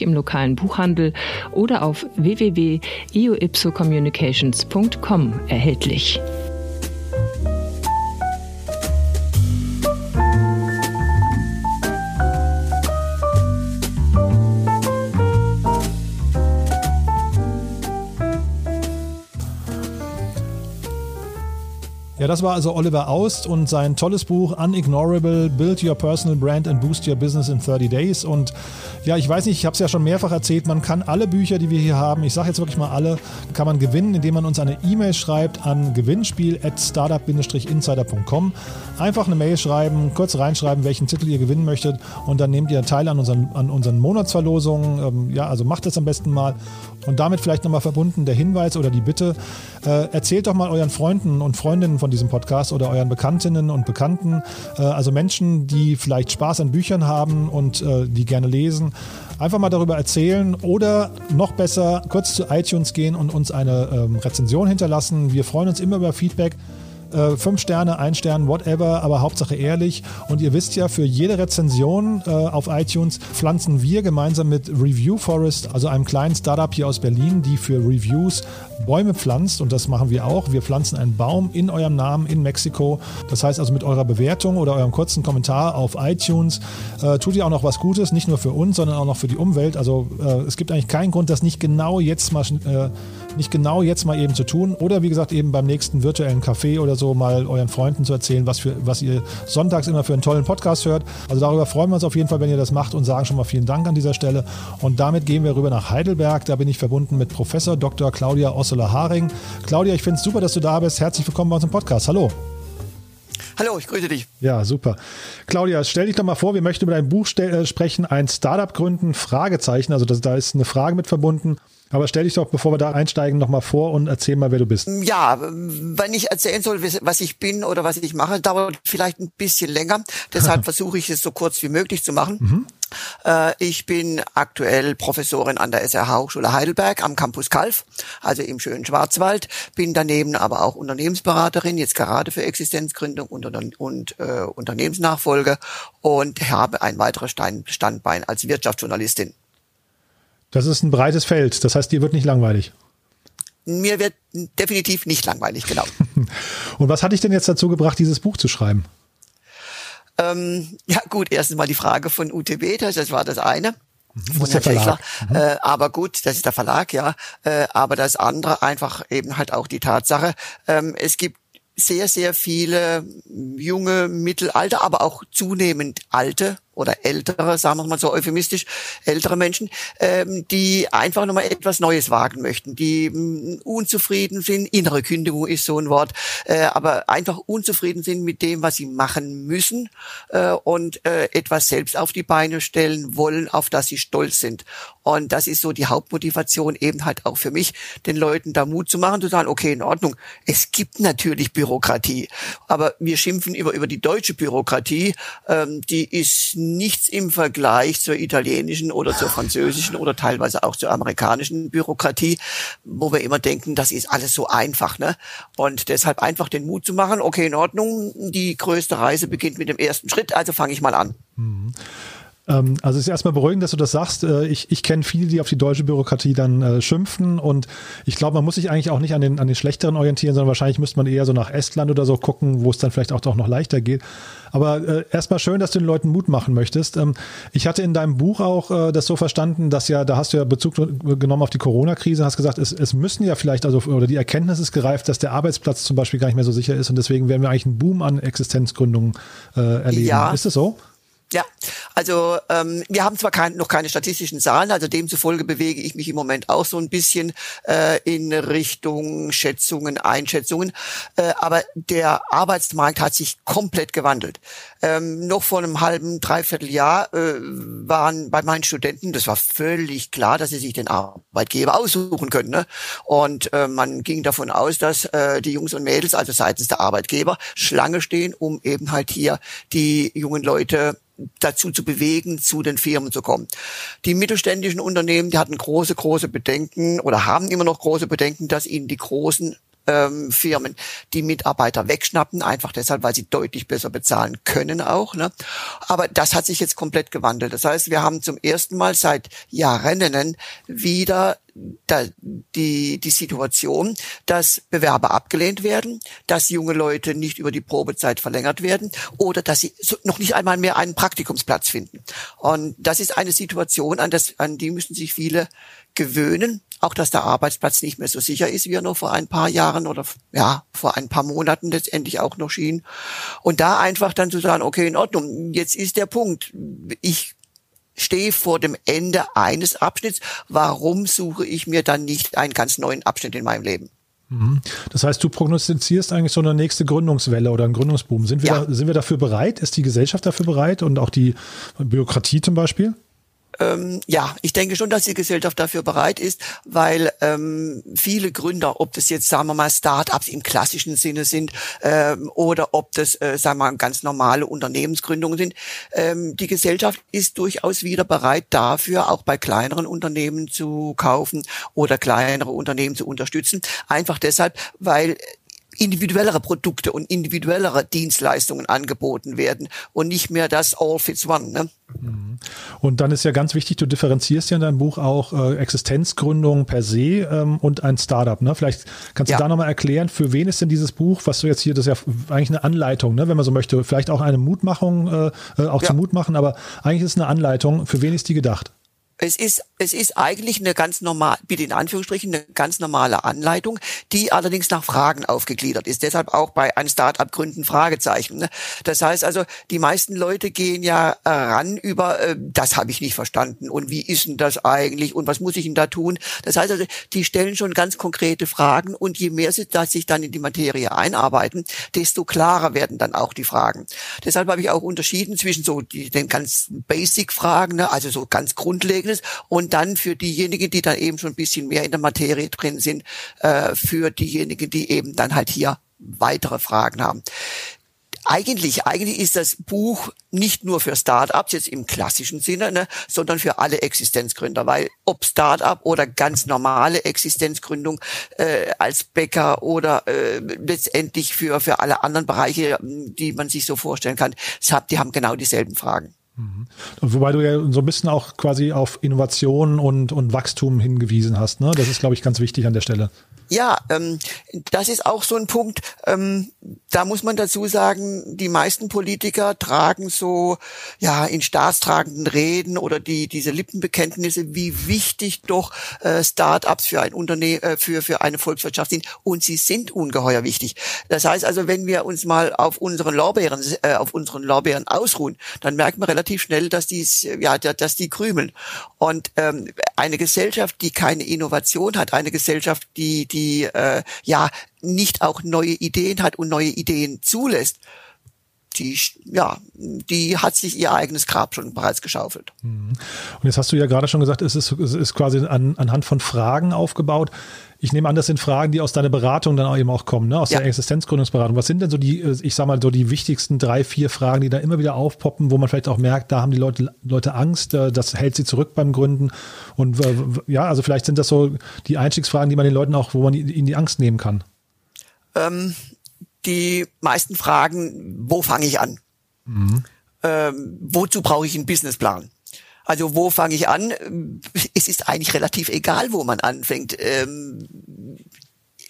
im lokalen Buchhandel oder auf www.ioipsocommunications.com erhältlich. Das war also Oliver Aust und sein tolles Buch Unignorable, Build Your Personal Brand and Boost Your Business in 30 Days. Und ja, ich weiß nicht, ich habe es ja schon mehrfach erzählt, man kann alle Bücher, die wir hier haben, ich sage jetzt wirklich mal alle, kann man gewinnen, indem man uns eine E-Mail schreibt an gewinnspiel at startup-insider.com. Einfach eine Mail schreiben, kurz reinschreiben, welchen Titel ihr gewinnen möchtet und dann nehmt ihr teil an unseren, an unseren Monatsverlosungen. Ähm, ja, also macht das am besten mal. Und damit vielleicht nochmal verbunden der Hinweis oder die Bitte, äh, erzählt doch mal euren Freunden und Freundinnen von diesem Podcast oder euren Bekanntinnen und Bekannten, äh, also Menschen, die vielleicht Spaß an Büchern haben und äh, die gerne lesen, einfach mal darüber erzählen oder noch besser kurz zu iTunes gehen und uns eine ähm, Rezension hinterlassen. Wir freuen uns immer über Feedback. Äh, fünf Sterne, ein Stern, whatever, aber Hauptsache ehrlich. Und ihr wisst ja, für jede Rezension äh, auf iTunes pflanzen wir gemeinsam mit Review Forest, also einem kleinen Startup hier aus Berlin, die für Reviews Bäume pflanzt. Und das machen wir auch. Wir pflanzen einen Baum in eurem Namen in Mexiko. Das heißt also mit eurer Bewertung oder eurem kurzen Kommentar auf iTunes äh, tut ihr auch noch was Gutes, nicht nur für uns, sondern auch noch für die Umwelt. Also äh, es gibt eigentlich keinen Grund, das nicht genau jetzt mal äh, nicht genau jetzt mal eben zu tun oder wie gesagt eben beim nächsten virtuellen Café oder so mal euren Freunden zu erzählen, was, für, was ihr sonntags immer für einen tollen Podcast hört. Also darüber freuen wir uns auf jeden Fall, wenn ihr das macht und sagen schon mal vielen Dank an dieser Stelle. Und damit gehen wir rüber nach Heidelberg. Da bin ich verbunden mit Professor Dr. Claudia Ossola-Haring. Claudia, ich finde es super, dass du da bist. Herzlich willkommen bei uns im Podcast. Hallo. Hallo, ich grüße dich. Ja, super. Claudia, stell dich doch mal vor, wir möchten über dein Buch äh, sprechen, ein Startup gründen, Fragezeichen. Also das, da ist eine Frage mit verbunden. Aber stell dich doch, bevor wir da einsteigen, nochmal vor und erzähl mal, wer du bist. Ja, wenn ich erzählen soll, was ich bin oder was ich mache, dauert vielleicht ein bisschen länger. Deshalb versuche ich es so kurz wie möglich zu machen. Mhm. Äh, ich bin aktuell Professorin an der SRH Hochschule Heidelberg am Campus Kalf, also im schönen Schwarzwald. Bin daneben aber auch Unternehmensberaterin, jetzt gerade für Existenzgründung und, und äh, Unternehmensnachfolge und habe ein weiteres Standbein als Wirtschaftsjournalistin. Das ist ein breites Feld. Das heißt, dir wird nicht langweilig. Mir wird definitiv nicht langweilig, genau. Und was hat dich denn jetzt dazu gebracht, dieses Buch zu schreiben? Ähm, ja gut, erstens mal die Frage von UTB, das, das war das eine. Mhm. Von Herrn Schäffler. Mhm. Äh, aber gut, das ist der Verlag, ja. Äh, aber das andere einfach eben halt auch die Tatsache, ähm, es gibt sehr, sehr viele junge, mittelalter, aber auch zunehmend alte oder ältere, sagen wir mal so euphemistisch, ältere Menschen, ähm, die einfach nochmal etwas Neues wagen möchten, die mh, mm, unzufrieden sind, innere Kündigung ist so ein Wort, äh, aber einfach unzufrieden sind mit dem, was sie machen müssen äh, und äh, etwas selbst auf die Beine stellen wollen, auf das sie stolz sind. Und das ist so die Hauptmotivation eben halt auch für mich, den Leuten da Mut zu machen, zu sagen, okay, in Ordnung, es gibt natürlich Bürokratie, aber wir schimpfen über, über die deutsche Bürokratie, ähm, die ist nichts im Vergleich zur italienischen oder zur französischen oder teilweise auch zur amerikanischen Bürokratie, wo wir immer denken, das ist alles so einfach. Ne? Und deshalb einfach den Mut zu machen, okay, in Ordnung, die größte Reise beginnt mit dem ersten Schritt, also fange ich mal an. Mhm. Ähm, also es ist erstmal beruhigend, dass du das sagst. Äh, ich, ich kenne viele, die auf die deutsche Bürokratie dann äh, schimpfen und ich glaube, man muss sich eigentlich auch nicht an den, an den schlechteren orientieren, sondern wahrscheinlich müsste man eher so nach Estland oder so gucken, wo es dann vielleicht auch, auch noch leichter geht. Aber äh, erstmal schön, dass du den Leuten Mut machen möchtest. Ähm, ich hatte in deinem Buch auch äh, das so verstanden, dass ja, da hast du ja Bezug genommen auf die Corona-Krise, hast gesagt, es, es müssen ja vielleicht, also oder die Erkenntnis ist gereift, dass der Arbeitsplatz zum Beispiel gar nicht mehr so sicher ist und deswegen werden wir eigentlich einen Boom an Existenzgründungen äh, erleben. Ja. Ist das so? Ja, also ähm, wir haben zwar kein, noch keine statistischen Zahlen, also demzufolge bewege ich mich im Moment auch so ein bisschen äh, in Richtung Schätzungen, Einschätzungen, äh, aber der Arbeitsmarkt hat sich komplett gewandelt. Ähm, noch vor einem halben, dreiviertel Jahr äh, waren bei meinen Studenten, das war völlig klar, dass sie sich den Arbeitgeber aussuchen können. Ne? Und äh, man ging davon aus, dass äh, die Jungs und Mädels, also seitens der Arbeitgeber, Schlange stehen, um eben halt hier die jungen Leute dazu zu bewegen, zu den Firmen zu kommen. Die mittelständischen Unternehmen, die hatten große, große Bedenken oder haben immer noch große Bedenken, dass ihnen die großen ähm, Firmen die Mitarbeiter wegschnappen, einfach deshalb, weil sie deutlich besser bezahlen können auch. Ne? Aber das hat sich jetzt komplett gewandelt. Das heißt, wir haben zum ersten Mal seit Jahren wieder da, die, die Situation, dass Bewerber abgelehnt werden, dass junge Leute nicht über die Probezeit verlängert werden oder dass sie noch nicht einmal mehr einen Praktikumsplatz finden. Und das ist eine Situation, an, das, an die müssen sich viele gewöhnen. Auch dass der Arbeitsplatz nicht mehr so sicher ist, wie er noch vor ein paar Jahren oder ja, vor ein paar Monaten letztendlich auch noch schien. Und da einfach dann zu sagen, okay, in Ordnung, jetzt ist der Punkt. Ich stehe vor dem Ende eines Abschnitts. Warum suche ich mir dann nicht einen ganz neuen Abschnitt in meinem Leben? Mhm. Das heißt, du prognostizierst eigentlich so eine nächste Gründungswelle oder einen Gründungsboom. Sind wir, ja. da, sind wir dafür bereit? Ist die Gesellschaft dafür bereit und auch die Bürokratie zum Beispiel? Ähm, ja, ich denke schon, dass die Gesellschaft dafür bereit ist, weil ähm, viele Gründer, ob das jetzt, sagen wir mal, Start-ups im klassischen Sinne sind ähm, oder ob das, äh, sagen wir mal, ganz normale Unternehmensgründungen sind, ähm, die Gesellschaft ist durchaus wieder bereit dafür, auch bei kleineren Unternehmen zu kaufen oder kleinere Unternehmen zu unterstützen. Einfach deshalb, weil individuellere Produkte und individuellere Dienstleistungen angeboten werden und nicht mehr das All Fits One. Ne? Mhm. Und dann ist ja ganz wichtig, du differenzierst ja in deinem Buch auch äh, Existenzgründung per se ähm, und ein Startup. Ne? Vielleicht kannst du ja. da nochmal erklären, für wen ist denn dieses Buch, was du jetzt hier, das ist ja eigentlich eine Anleitung, ne? wenn man so möchte, vielleicht auch eine Mutmachung, äh, äh auch ja. zum Mut machen, aber eigentlich ist es eine Anleitung. Für wen ist die gedacht? Es ist, es ist eigentlich eine ganz normal, bitte in Anführungsstrichen, eine ganz normale Anleitung, die allerdings nach Fragen aufgegliedert ist. Deshalb auch bei einem Start-up gründen Fragezeichen. Ne? Das heißt also, die meisten Leute gehen ja ran über, äh, das habe ich nicht verstanden und wie ist denn das eigentlich und was muss ich denn da tun? Das heißt also, die stellen schon ganz konkrete Fragen und je mehr sie da sich dann in die Materie einarbeiten, desto klarer werden dann auch die Fragen. Deshalb habe ich auch unterschieden zwischen so den ganz Basic-Fragen, ne? also so ganz grundlegend Ergebnis und dann für diejenigen, die dann eben schon ein bisschen mehr in der Materie drin sind, äh, für diejenigen, die eben dann halt hier weitere Fragen haben. Eigentlich, eigentlich ist das Buch nicht nur für Startups jetzt im klassischen Sinne, ne, sondern für alle Existenzgründer, weil ob Startup oder ganz normale Existenzgründung äh, als Bäcker oder äh, letztendlich für für alle anderen Bereiche, die man sich so vorstellen kann, die haben genau dieselben Fragen. Mhm. Wobei du ja so ein bisschen auch quasi auf Innovation und, und Wachstum hingewiesen hast. Ne? Das ist, glaube ich, ganz wichtig an der Stelle. Ja, ähm, das ist auch so ein Punkt. Ähm, da muss man dazu sagen, die meisten Politiker tragen so ja in staatstragenden Reden oder die diese Lippenbekenntnisse, wie wichtig doch äh, Start-ups für ein Unternehmen, äh, für für eine Volkswirtschaft sind. Und sie sind ungeheuer wichtig. Das heißt also, wenn wir uns mal auf unseren Lorbeeren, äh, auf unseren Lorbeeren ausruhen, dann merkt man relativ schnell, dass die ja dass die krümeln. Und ähm, eine Gesellschaft, die keine Innovation hat, eine Gesellschaft, die die die äh, ja nicht auch neue Ideen hat und neue Ideen zulässt, die, ja, die hat sich ihr eigenes Grab schon bereits geschaufelt. Mhm. Und jetzt hast du ja gerade schon gesagt, es ist, es ist quasi an, anhand von Fragen aufgebaut. Ich nehme an, das sind Fragen, die aus deiner Beratung dann auch eben auch kommen, ne? aus ja. der Existenzgründungsberatung. Was sind denn so die, ich sag mal, so die wichtigsten drei, vier Fragen, die da immer wieder aufpoppen, wo man vielleicht auch merkt, da haben die Leute, Leute Angst, äh, das hält sie zurück beim Gründen. Und äh, ja, also vielleicht sind das so die Einstiegsfragen, die man den Leuten auch, wo man ihnen die Angst nehmen kann. Ähm, die meisten Fragen, wo fange ich an? Mhm. Ähm, wozu brauche ich einen Businessplan? Also wo fange ich an? Es ist eigentlich relativ egal, wo man anfängt. Ähm,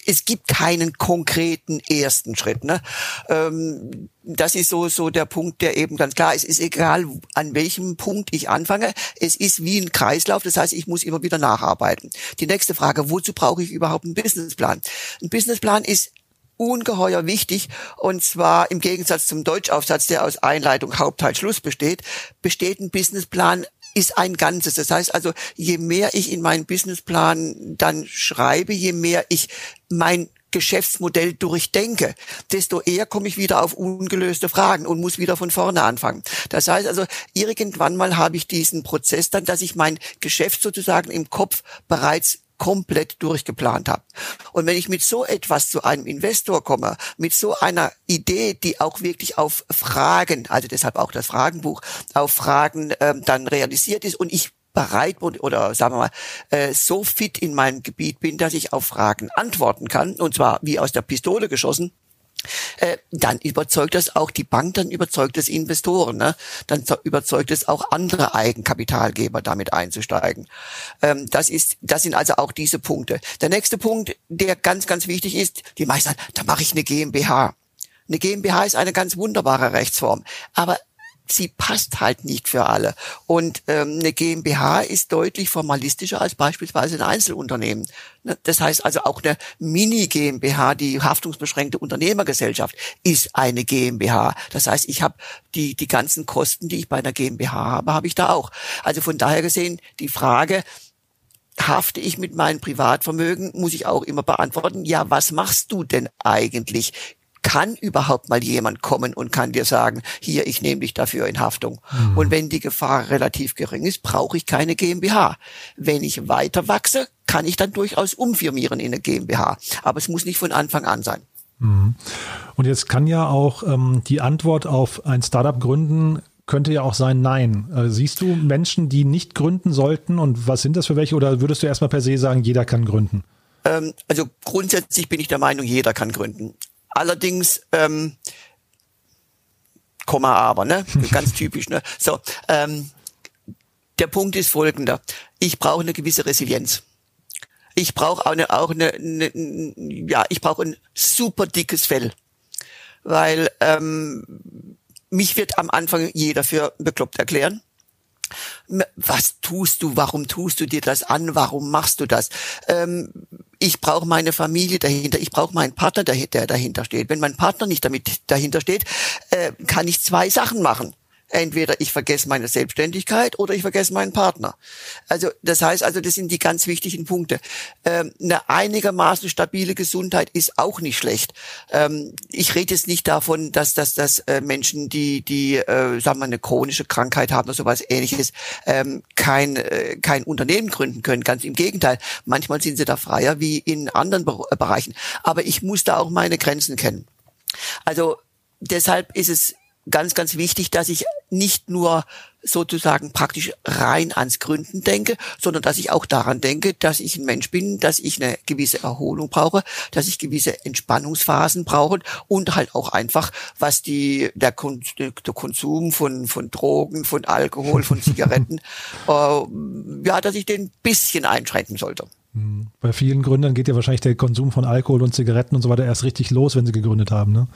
es gibt keinen konkreten ersten Schritt. Ne? Ähm, das ist so so der Punkt, der eben ganz klar ist. Es ist egal, an welchem Punkt ich anfange. Es ist wie ein Kreislauf. Das heißt, ich muss immer wieder nacharbeiten. Die nächste Frage: Wozu brauche ich überhaupt einen Businessplan? Ein Businessplan ist ungeheuer wichtig. Und zwar im Gegensatz zum Deutschaufsatz, der aus Einleitung, Hauptteil, Schluss besteht, besteht ein Businessplan ist ein Ganzes. Das heißt also, je mehr ich in meinen Businessplan dann schreibe, je mehr ich mein Geschäftsmodell durchdenke, desto eher komme ich wieder auf ungelöste Fragen und muss wieder von vorne anfangen. Das heißt also, irgendwann mal habe ich diesen Prozess dann, dass ich mein Geschäft sozusagen im Kopf bereits komplett durchgeplant habe. Und wenn ich mit so etwas zu einem Investor komme, mit so einer Idee, die auch wirklich auf Fragen, also deshalb auch das Fragenbuch, auf Fragen ähm, dann realisiert ist und ich bereit oder sagen wir mal äh, so fit in meinem Gebiet bin, dass ich auf Fragen antworten kann und zwar wie aus der Pistole geschossen, äh, dann überzeugt das auch die Bank, dann überzeugt es Investoren, ne? dann überzeugt es auch andere Eigenkapitalgeber, damit einzusteigen. Ähm, das ist, das sind also auch diese Punkte. Der nächste Punkt, der ganz, ganz wichtig ist, die meisten sagen, da mache ich eine GmbH. Eine GmbH ist eine ganz wunderbare Rechtsform, aber sie passt halt nicht für alle. Und ähm, eine GmbH ist deutlich formalistischer als beispielsweise ein Einzelunternehmen. Ne, das heißt also auch eine Mini-GmbH, die haftungsbeschränkte Unternehmergesellschaft, ist eine GmbH. Das heißt, ich habe die, die ganzen Kosten, die ich bei einer GmbH habe, habe ich da auch. Also von daher gesehen, die Frage, hafte ich mit meinem Privatvermögen, muss ich auch immer beantworten, ja, was machst du denn eigentlich? Kann überhaupt mal jemand kommen und kann dir sagen, hier, ich nehme dich dafür in Haftung. Mhm. Und wenn die Gefahr relativ gering ist, brauche ich keine GmbH. Wenn ich weiter wachse, kann ich dann durchaus umfirmieren in eine GmbH. Aber es muss nicht von Anfang an sein. Mhm. Und jetzt kann ja auch ähm, die Antwort auf ein Startup gründen könnte ja auch sein Nein. Äh, siehst du Menschen, die nicht gründen sollten und was sind das für welche? Oder würdest du erstmal per se sagen, jeder kann gründen? Ähm, also grundsätzlich bin ich der Meinung, jeder kann gründen. Allerdings, ähm, Komma aber, ne? Ganz typisch, ne? So, ähm, der Punkt ist folgender. Ich brauche eine gewisse Resilienz. Ich brauche auch eine, auch eine, eine ja, ich brauche ein super dickes Fell. Weil ähm, mich wird am Anfang jeder für bekloppt erklären was tust du, warum tust du dir das an, warum machst du das? Ähm, ich brauche meine Familie dahinter, ich brauche meinen Partner, der, dahinter steht. Wenn mein Partner nicht damit dahinter steht, äh, kann ich zwei Sachen machen entweder ich vergesse meine Selbstständigkeit oder ich vergesse meinen Partner. Also das heißt also, das sind die ganz wichtigen Punkte. Ähm, eine einigermaßen stabile Gesundheit ist auch nicht schlecht. Ähm, ich rede jetzt nicht davon, dass dass, dass äh, Menschen, die die äh, sagen wir eine chronische Krankheit haben oder sowas Ähnliches, ähm, kein äh, kein Unternehmen gründen können. Ganz im Gegenteil. Manchmal sind sie da freier wie in anderen Be Bereichen. Aber ich muss da auch meine Grenzen kennen. Also deshalb ist es ganz, ganz wichtig, dass ich nicht nur sozusagen praktisch rein ans Gründen denke, sondern dass ich auch daran denke, dass ich ein Mensch bin, dass ich eine gewisse Erholung brauche, dass ich gewisse Entspannungsphasen brauche und halt auch einfach, was die der, Kon der Konsum von von Drogen, von Alkohol, von Zigaretten, äh, ja, dass ich den bisschen einschränken sollte. Hm. Bei vielen Gründern geht ja wahrscheinlich der Konsum von Alkohol und Zigaretten und so weiter erst richtig los, wenn sie gegründet haben, ne?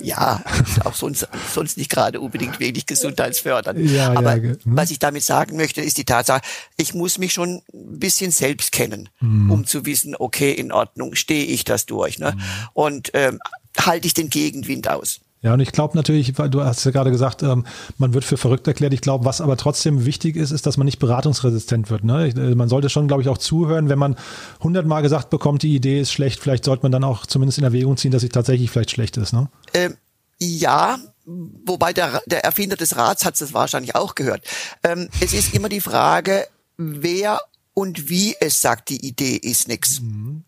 Ja, auch sonst, sonst nicht gerade unbedingt wenig gesundheitsfördernd. Ja, Aber ja, hm. was ich damit sagen möchte, ist die Tatsache, ich muss mich schon ein bisschen selbst kennen, hm. um zu wissen, okay, in Ordnung, stehe ich das durch. Ne? Hm. Und ähm, halte ich den Gegenwind aus. Ja, und ich glaube natürlich, weil du hast ja gerade gesagt, ähm, man wird für verrückt erklärt. Ich glaube, was aber trotzdem wichtig ist, ist, dass man nicht beratungsresistent wird. Ne? Äh, man sollte schon, glaube ich, auch zuhören, wenn man hundertmal gesagt bekommt, die Idee ist schlecht, vielleicht sollte man dann auch zumindest in Erwägung ziehen, dass sie tatsächlich vielleicht schlecht ist. Ne? Ähm, ja, wobei der, der Erfinder des Rats hat es wahrscheinlich auch gehört. Ähm, es ist immer die Frage, wer und wie es sagt, die Idee ist nix. Mhm,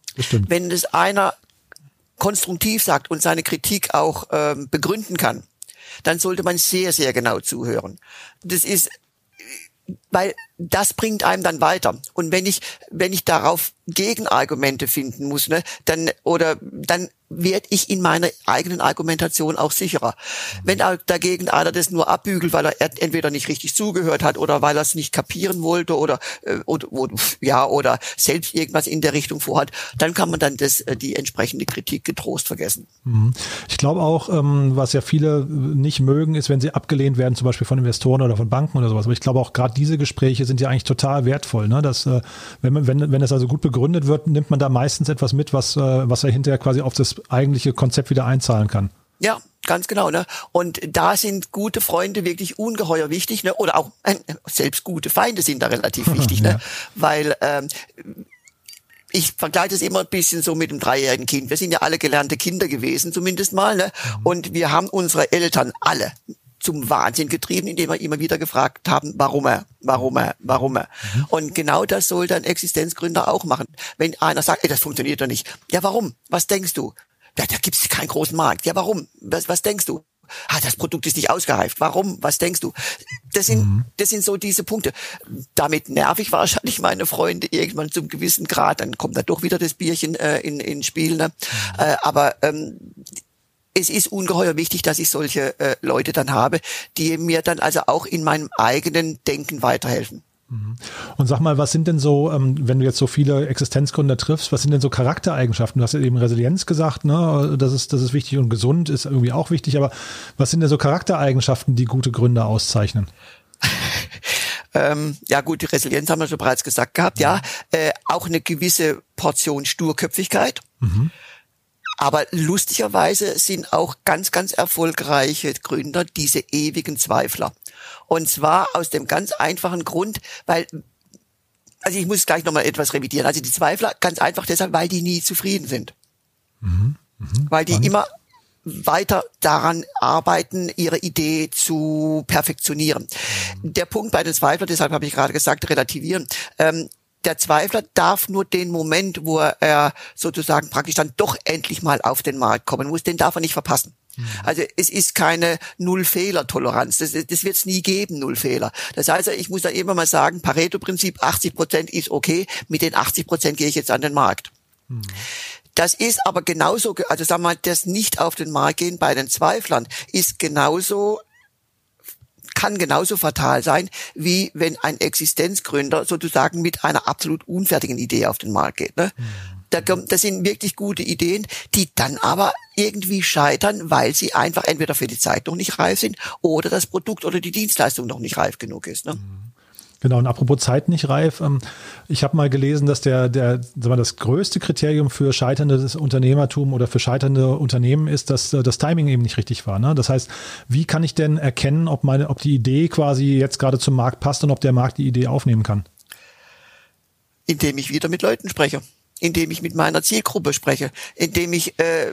Wenn es einer konstruktiv sagt und seine Kritik auch ähm, begründen kann, dann sollte man sehr, sehr genau zuhören. Das ist, weil das bringt einem dann weiter. Und wenn ich, wenn ich darauf Gegenargumente finden muss, ne, dann, oder dann werde ich in meiner eigenen Argumentation auch sicherer. Wenn dagegen einer das nur abbügelt, weil er entweder nicht richtig zugehört hat oder weil er es nicht kapieren wollte oder, äh, oder, oder, ja oder selbst irgendwas in der Richtung vorhat, dann kann man dann das äh, die entsprechende Kritik getrost vergessen. Mhm. Ich glaube auch, ähm, was ja viele nicht mögen, ist, wenn sie abgelehnt werden, zum Beispiel von Investoren oder von Banken oder sowas. Aber ich glaube auch gerade diese Gespräche sind ja eigentlich total wertvoll. Ne? Dass, äh, wenn, man, wenn, wenn es also gut begründet wird, nimmt man da meistens etwas mit, was, was er hinterher quasi auf das eigentliche Konzept wieder einzahlen kann. Ja, ganz genau. Ne? Und da sind gute Freunde wirklich ungeheuer wichtig, ne? oder auch äh, selbst gute Feinde sind da relativ wichtig, ne? ja. ne? weil ähm, ich vergleiche es immer ein bisschen so mit dem dreijährigen Kind. Wir sind ja alle gelernte Kinder gewesen, zumindest mal. Ne? Mhm. Und wir haben unsere Eltern alle zum Wahnsinn getrieben, indem wir immer wieder gefragt haben, warum er, warum er, warum er. Mhm. Und genau das sollte ein Existenzgründer auch machen. Wenn einer sagt, ey, das funktioniert doch nicht. Ja, warum? Was denkst du? Ja, da gibt es keinen großen Markt. Ja, warum? Was, was denkst du? Ah, das Produkt ist nicht ausgereift. Warum? Was denkst du? Das sind, mhm. das sind so diese Punkte. Damit nerv ich wahrscheinlich meine Freunde irgendwann zum gewissen Grad. Dann kommt da doch wieder das Bierchen äh, in, in Spiel. Ne? Mhm. Äh, aber ähm, es ist ungeheuer wichtig, dass ich solche äh, Leute dann habe, die mir dann also auch in meinem eigenen Denken weiterhelfen. Mhm. Und sag mal, was sind denn so, ähm, wenn du jetzt so viele Existenzgründer triffst, was sind denn so Charaktereigenschaften? Du hast ja eben Resilienz gesagt, ne? Das ist, das ist wichtig und gesund ist irgendwie auch wichtig, aber was sind denn so Charaktereigenschaften, die gute Gründer auszeichnen? ähm, ja gut, die Resilienz haben wir schon bereits gesagt gehabt, ja. Äh, auch eine gewisse Portion Sturköpfigkeit. Mhm. Aber lustigerweise sind auch ganz, ganz erfolgreiche Gründer diese ewigen Zweifler. Und zwar aus dem ganz einfachen Grund, weil also ich muss gleich nochmal etwas revidieren. Also die Zweifler ganz einfach deshalb, weil die nie zufrieden sind. Mhm. Mhm. Weil die immer weiter daran arbeiten, ihre Idee zu perfektionieren. Mhm. Der Punkt bei den Zweiflern, deshalb habe ich gerade gesagt, relativieren. Ähm, der Zweifler darf nur den Moment, wo er sozusagen praktisch dann doch endlich mal auf den Markt kommen muss, den darf er nicht verpassen. Mhm. Also es ist keine Null-Fehler-Toleranz. Das, das wird es nie geben, Null-Fehler. Das heißt, ich muss da immer mal sagen, Pareto-Prinzip, 80 Prozent ist okay, mit den 80 Prozent gehe ich jetzt an den Markt. Mhm. Das ist aber genauso, also sagen wir mal, das nicht auf den Markt gehen bei den Zweiflern ist genauso kann genauso fatal sein, wie wenn ein Existenzgründer sozusagen mit einer absolut unfertigen Idee auf den Markt geht. Ne? Mhm. Da kommt, das sind wirklich gute Ideen, die dann aber irgendwie scheitern, weil sie einfach entweder für die Zeit noch nicht reif sind oder das Produkt oder die Dienstleistung noch nicht reif genug ist. Ne? Mhm. Genau, und apropos Zeit nicht reif, ähm, ich habe mal gelesen, dass der, der, sag mal, das größte Kriterium für scheiterndes Unternehmertum oder für scheiternde Unternehmen ist, dass äh, das Timing eben nicht richtig war. Ne? Das heißt, wie kann ich denn erkennen, ob meine, ob die Idee quasi jetzt gerade zum Markt passt und ob der Markt die Idee aufnehmen kann? Indem ich wieder mit Leuten spreche indem ich mit meiner Zielgruppe spreche, indem ich, äh,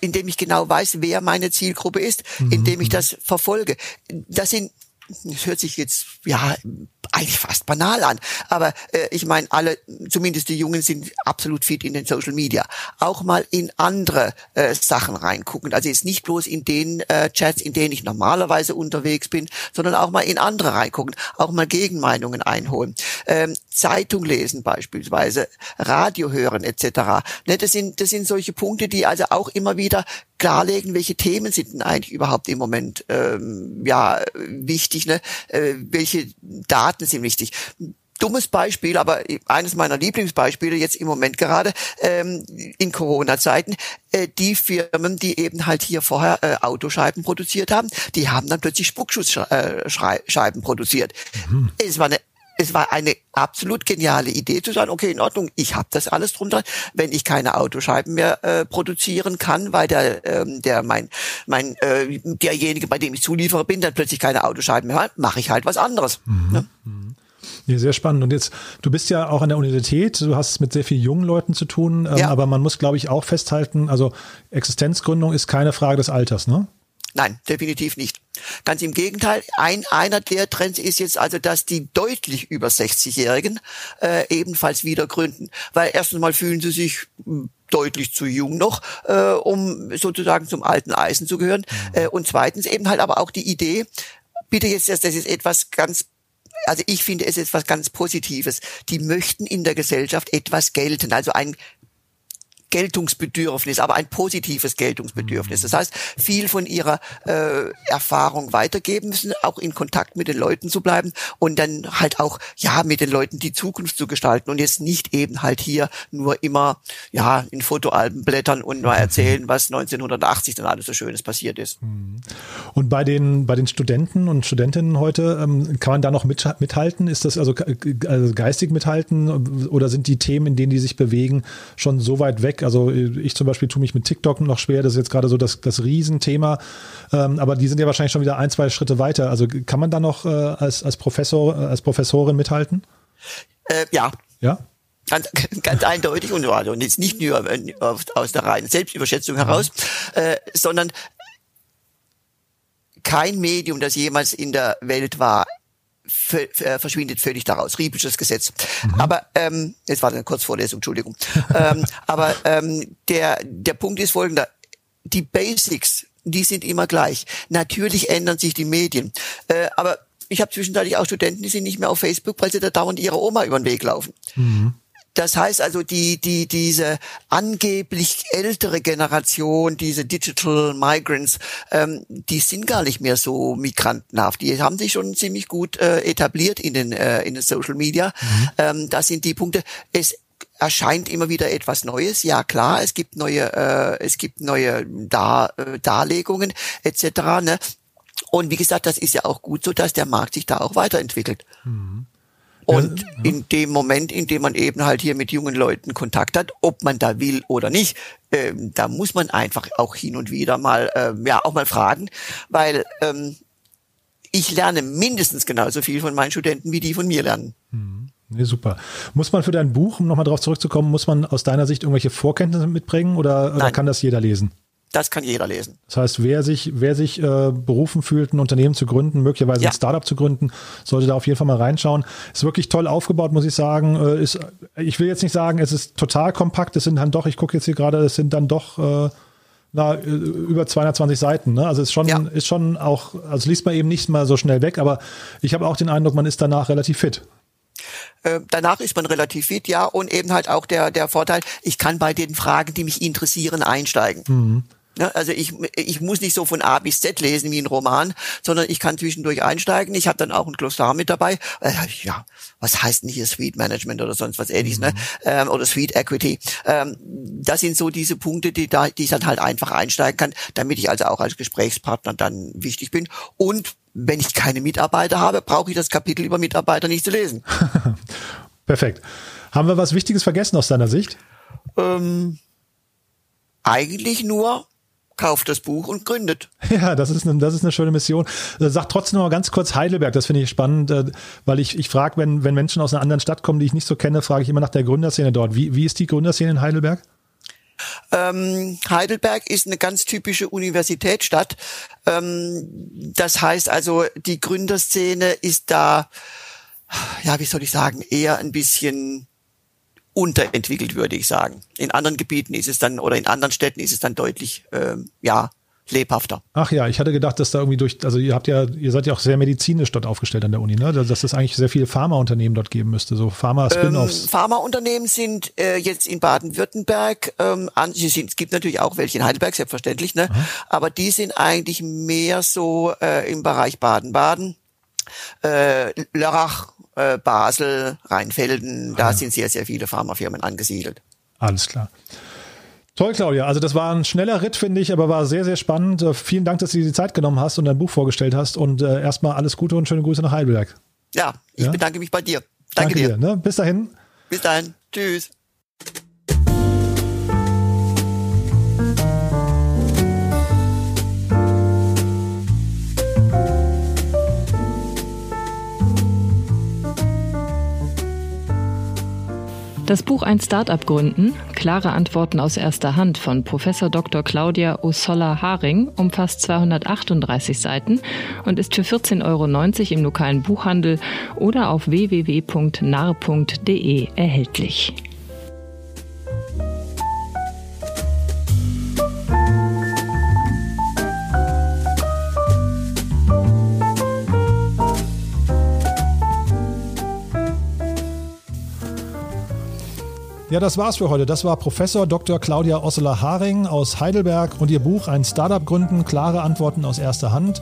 indem ich genau weiß, wer meine Zielgruppe ist, mhm. indem ich das verfolge. Das sind das hört sich jetzt ja eigentlich fast banal an, aber äh, ich meine, alle, zumindest die Jungen, sind absolut fit in den Social Media. Auch mal in andere äh, Sachen reingucken. Also jetzt nicht bloß in den äh, Chats, in denen ich normalerweise unterwegs bin, sondern auch mal in andere reingucken, auch mal Gegenmeinungen einholen. Ähm, Zeitung lesen beispielsweise, Radio hören etc. Ne, das sind das sind solche Punkte, die also auch immer wieder klarlegen, welche Themen sind denn eigentlich überhaupt im Moment ähm, ja wichtig, ne? Äh, welche Daten sind wichtig dummes Beispiel, aber eines meiner Lieblingsbeispiele jetzt im Moment gerade ähm, in Corona-Zeiten, äh, die Firmen, die eben halt hier vorher äh, Autoscheiben produziert haben, die haben dann plötzlich Spuckschutzscheiben produziert. Mhm. Es war eine es war eine absolut geniale Idee zu sagen, okay, in Ordnung, ich habe das alles drunter. Wenn ich keine Autoscheiben mehr äh, produzieren kann, weil der, ähm, der mein, mein äh, derjenige, bei dem ich Zulieferer bin, dann plötzlich keine Autoscheiben mehr hat, mache ich halt was anderes. Mhm. Ne? Mhm. Ja, sehr spannend. Und jetzt, du bist ja auch an der Universität, du hast mit sehr vielen jungen Leuten zu tun, ähm, ja. aber man muss, glaube ich, auch festhalten, also Existenzgründung ist keine Frage des Alters, ne? Nein, definitiv nicht. Ganz im Gegenteil. Ein, einer der Trends ist jetzt also, dass die deutlich über 60-Jährigen äh, ebenfalls wieder gründen. Weil erstens mal fühlen sie sich hm, deutlich zu jung noch, äh, um sozusagen zum alten Eisen zu gehören. Mhm. Äh, und zweitens eben halt aber auch die Idee, bitte jetzt, das ist etwas ganz also ich finde es etwas ganz Positives. Die möchten in der Gesellschaft etwas gelten, also ein Geltungsbedürfnis, aber ein positives Geltungsbedürfnis. Das heißt, viel von ihrer äh, Erfahrung weitergeben müssen, auch in Kontakt mit den Leuten zu bleiben und dann halt auch ja mit den Leuten die Zukunft zu gestalten und jetzt nicht eben halt hier nur immer ja in Fotoalben blättern und mal erzählen, was 1980 dann alles so Schönes passiert ist. Mhm. Und bei den bei den Studenten und Studentinnen heute ähm, kann man da noch mit, mithalten? Ist das also, also geistig mithalten oder sind die Themen, in denen die sich bewegen, schon so weit weg? Also ich zum Beispiel tue mich mit TikTok noch schwer, das ist jetzt gerade so das, das Riesenthema. Ähm, aber die sind ja wahrscheinlich schon wieder ein, zwei Schritte weiter. Also kann man da noch äh, als, als Professor, äh, als Professorin mithalten? Äh, ja. Ja? Ganz, ganz eindeutig und, also, und jetzt nicht nur aus der reinen Selbstüberschätzung heraus, mhm. äh, sondern kein Medium, das jemals in der Welt war, äh, verschwindet völlig daraus. Riebisches Gesetz. Mhm. Aber ähm, jetzt war eine Kurzvorlesung, Entschuldigung. ähm, aber ähm, der der Punkt ist folgender: Die Basics, die sind immer gleich. Natürlich ändern sich die Medien, äh, aber ich habe zwischenzeitlich auch Studenten, die sind nicht mehr auf Facebook, weil sie da dauernd ihrer Oma über den Weg laufen. Mhm das heißt also, die, die, diese angeblich ältere Generation, diese Digital Migrants, ähm, die sind gar nicht mehr so migrantenhaft. Die haben sich schon ziemlich gut äh, etabliert in den, äh, in den Social Media. Mhm. Ähm, das sind die Punkte. Es erscheint immer wieder etwas Neues. Ja klar, es gibt neue, äh, es gibt neue Dar äh, Darlegungen etc. Ne? Und wie gesagt, das ist ja auch gut so, dass der Markt sich da auch weiterentwickelt. Mhm. Und in dem Moment, in dem man eben halt hier mit jungen Leuten Kontakt hat, ob man da will oder nicht, ähm, da muss man einfach auch hin und wieder mal, ähm, ja, auch mal fragen, weil ähm, ich lerne mindestens genauso viel von meinen Studenten, wie die von mir lernen. Mhm. Nee, super. Muss man für dein Buch, um nochmal darauf zurückzukommen, muss man aus deiner Sicht irgendwelche Vorkenntnisse mitbringen oder, oder kann das jeder lesen? Das kann jeder lesen. Das heißt, wer sich, wer sich äh, berufen fühlt, ein Unternehmen zu gründen, möglicherweise ja. ein Startup zu gründen, sollte da auf jeden Fall mal reinschauen. Ist wirklich toll aufgebaut, muss ich sagen. Äh, ist, ich will jetzt nicht sagen, es ist total kompakt. Es sind dann doch, ich gucke jetzt hier gerade, es sind dann doch äh, na, äh, über 220 Seiten. Ne? Also ist schon, ja. ist schon auch, also liest man eben nicht mal so schnell weg, aber ich habe auch den Eindruck, man ist danach relativ fit. Äh, danach ist man relativ fit, ja, und eben halt auch der, der Vorteil, ich kann bei den Fragen, die mich interessieren, einsteigen. Mhm. Ja, also ich, ich muss nicht so von A bis Z lesen wie ein Roman, sondern ich kann zwischendurch einsteigen. Ich habe dann auch ein Glossar mit dabei. Äh, ja, was heißt denn hier Suite Management oder sonst was ähnliches, ne? mhm. ne? Ähm, oder Suite Equity. Ähm, das sind so diese Punkte, die, da, die ich dann halt einfach einsteigen kann, damit ich also auch als Gesprächspartner dann wichtig bin. Und wenn ich keine Mitarbeiter habe, brauche ich das Kapitel über Mitarbeiter nicht zu lesen. Perfekt. Haben wir was Wichtiges vergessen aus deiner Sicht? Ähm, eigentlich nur, kauft das Buch und gründet. Ja, das ist eine, das ist eine schöne Mission. Äh, sag trotzdem noch mal ganz kurz Heidelberg, das finde ich spannend, äh, weil ich, ich frage, wenn, wenn Menschen aus einer anderen Stadt kommen, die ich nicht so kenne, frage ich immer nach der Gründerszene dort. Wie, wie ist die Gründerszene in Heidelberg? Ähm, Heidelberg ist eine ganz typische Universitätsstadt. Ähm, das heißt also, die Gründerszene ist da, ja, wie soll ich sagen, eher ein bisschen unterentwickelt, würde ich sagen. In anderen Gebieten ist es dann oder in anderen Städten ist es dann deutlich, ähm, ja, lebhafter. Ach ja, ich hatte gedacht, dass da irgendwie durch, also ihr habt ja, ihr seid ja auch sehr medizinisch dort aufgestellt an der Uni, ne? Dass es eigentlich sehr viele Pharmaunternehmen dort geben müsste, so Pharma-Spin-offs. Ähm, Pharmaunternehmen sind äh, jetzt in Baden-Württemberg, ähm, an, sind, es gibt natürlich auch welche in Heidelberg, selbstverständlich, ne? Aha. Aber die sind eigentlich mehr so äh, im Bereich Baden-Baden, äh, Lörrach, äh, Basel, Rheinfelden, da ah, sind sehr, sehr viele Pharmafirmen angesiedelt. Alles klar. Toll, Claudia. Also das war ein schneller Ritt, finde ich, aber war sehr, sehr spannend. Äh, vielen Dank, dass du dir die Zeit genommen hast und dein Buch vorgestellt hast. Und äh, erstmal alles Gute und schöne Grüße nach Heidelberg. Ja, ich ja? bedanke mich bei dir. Danke, Danke dir. dir ne? Bis dahin. Bis dahin. Tschüss. Das Buch Ein Startup gründen, klare Antworten aus erster Hand von Professor Dr. Claudia Ossolla Haring umfasst 238 Seiten und ist für 14,90 Euro im lokalen Buchhandel oder auf www.narr.de erhältlich. Ja, das war's für heute. Das war Professor Dr. Claudia Osseler-Haring aus Heidelberg und ihr Buch Ein Startup gründen, klare Antworten aus erster Hand.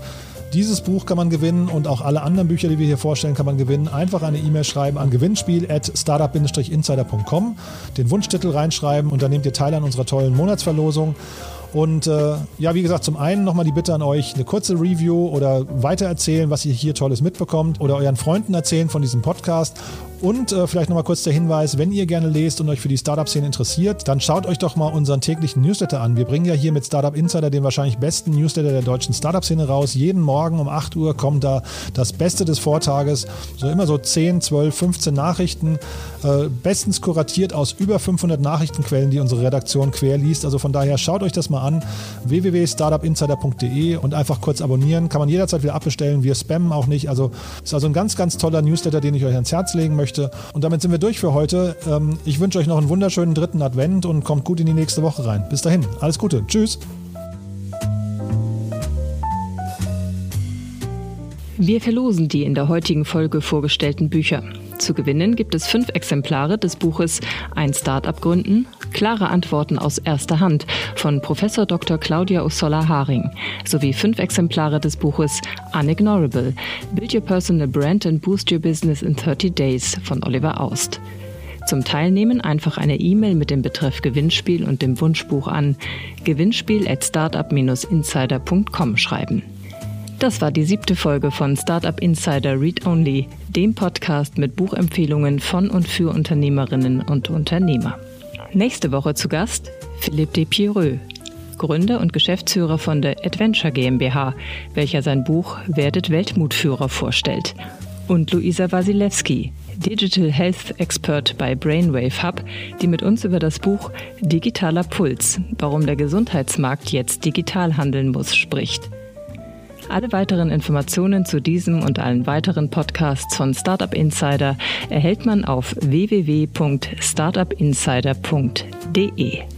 Dieses Buch kann man gewinnen und auch alle anderen Bücher, die wir hier vorstellen, kann man gewinnen. Einfach eine E-Mail schreiben an gewinnspiel at startup-insider.com, den Wunschtitel reinschreiben und dann nehmt ihr teil an unserer tollen Monatsverlosung. Und äh, ja, wie gesagt, zum einen nochmal die Bitte an euch, eine kurze Review oder weitererzählen, was ihr hier Tolles mitbekommt oder euren Freunden erzählen von diesem Podcast. Und äh, vielleicht nochmal kurz der Hinweis, wenn ihr gerne lest und euch für die Startup-Szene interessiert, dann schaut euch doch mal unseren täglichen Newsletter an. Wir bringen ja hier mit Startup Insider den wahrscheinlich besten Newsletter der deutschen Startup-Szene raus. Jeden Morgen um 8 Uhr kommt da das Beste des Vortages. So immer so 10, 12, 15 Nachrichten, äh, bestens kuratiert aus über 500 Nachrichtenquellen, die unsere Redaktion quer liest. Also von daher schaut euch das mal an. www.startupinsider.de und einfach kurz abonnieren. Kann man jederzeit wieder abbestellen. Wir spammen auch nicht. Also ist also ein ganz, ganz toller Newsletter, den ich euch ans Herz legen möchte möchte. Und damit sind wir durch für heute. Ähm, ich wünsche euch noch einen wunderschönen dritten Advent und kommt gut in die nächste Woche rein. Bis dahin, alles Gute. Tschüss. Wir verlosen die in der heutigen Folge vorgestellten Bücher. Zu gewinnen gibt es fünf Exemplare des Buches Ein Startup gründen, klare Antworten aus erster Hand von Professor Dr. Claudia Ussola Haring sowie fünf Exemplare des Buches Unignorable, Build Your Personal Brand and Boost Your Business in 30 Days von Oliver Aust. Zum Teilnehmen einfach eine E-Mail mit dem Betreff Gewinnspiel und dem Wunschbuch an gewinnspiel at startup-insider.com schreiben. Das war die siebte Folge von Startup Insider Read Only, dem Podcast mit Buchempfehlungen von und für Unternehmerinnen und Unternehmer. Nächste Woche zu Gast Philippe Despierreux, Gründer und Geschäftsführer von der Adventure GmbH, welcher sein Buch Werdet Weltmutführer vorstellt. Und Luisa Wasilewski, Digital Health Expert bei Brainwave Hub, die mit uns über das Buch Digitaler Puls, warum der Gesundheitsmarkt jetzt digital handeln muss, spricht. Alle weiteren Informationen zu diesem und allen weiteren Podcasts von Startup Insider erhält man auf www.startupinsider.de.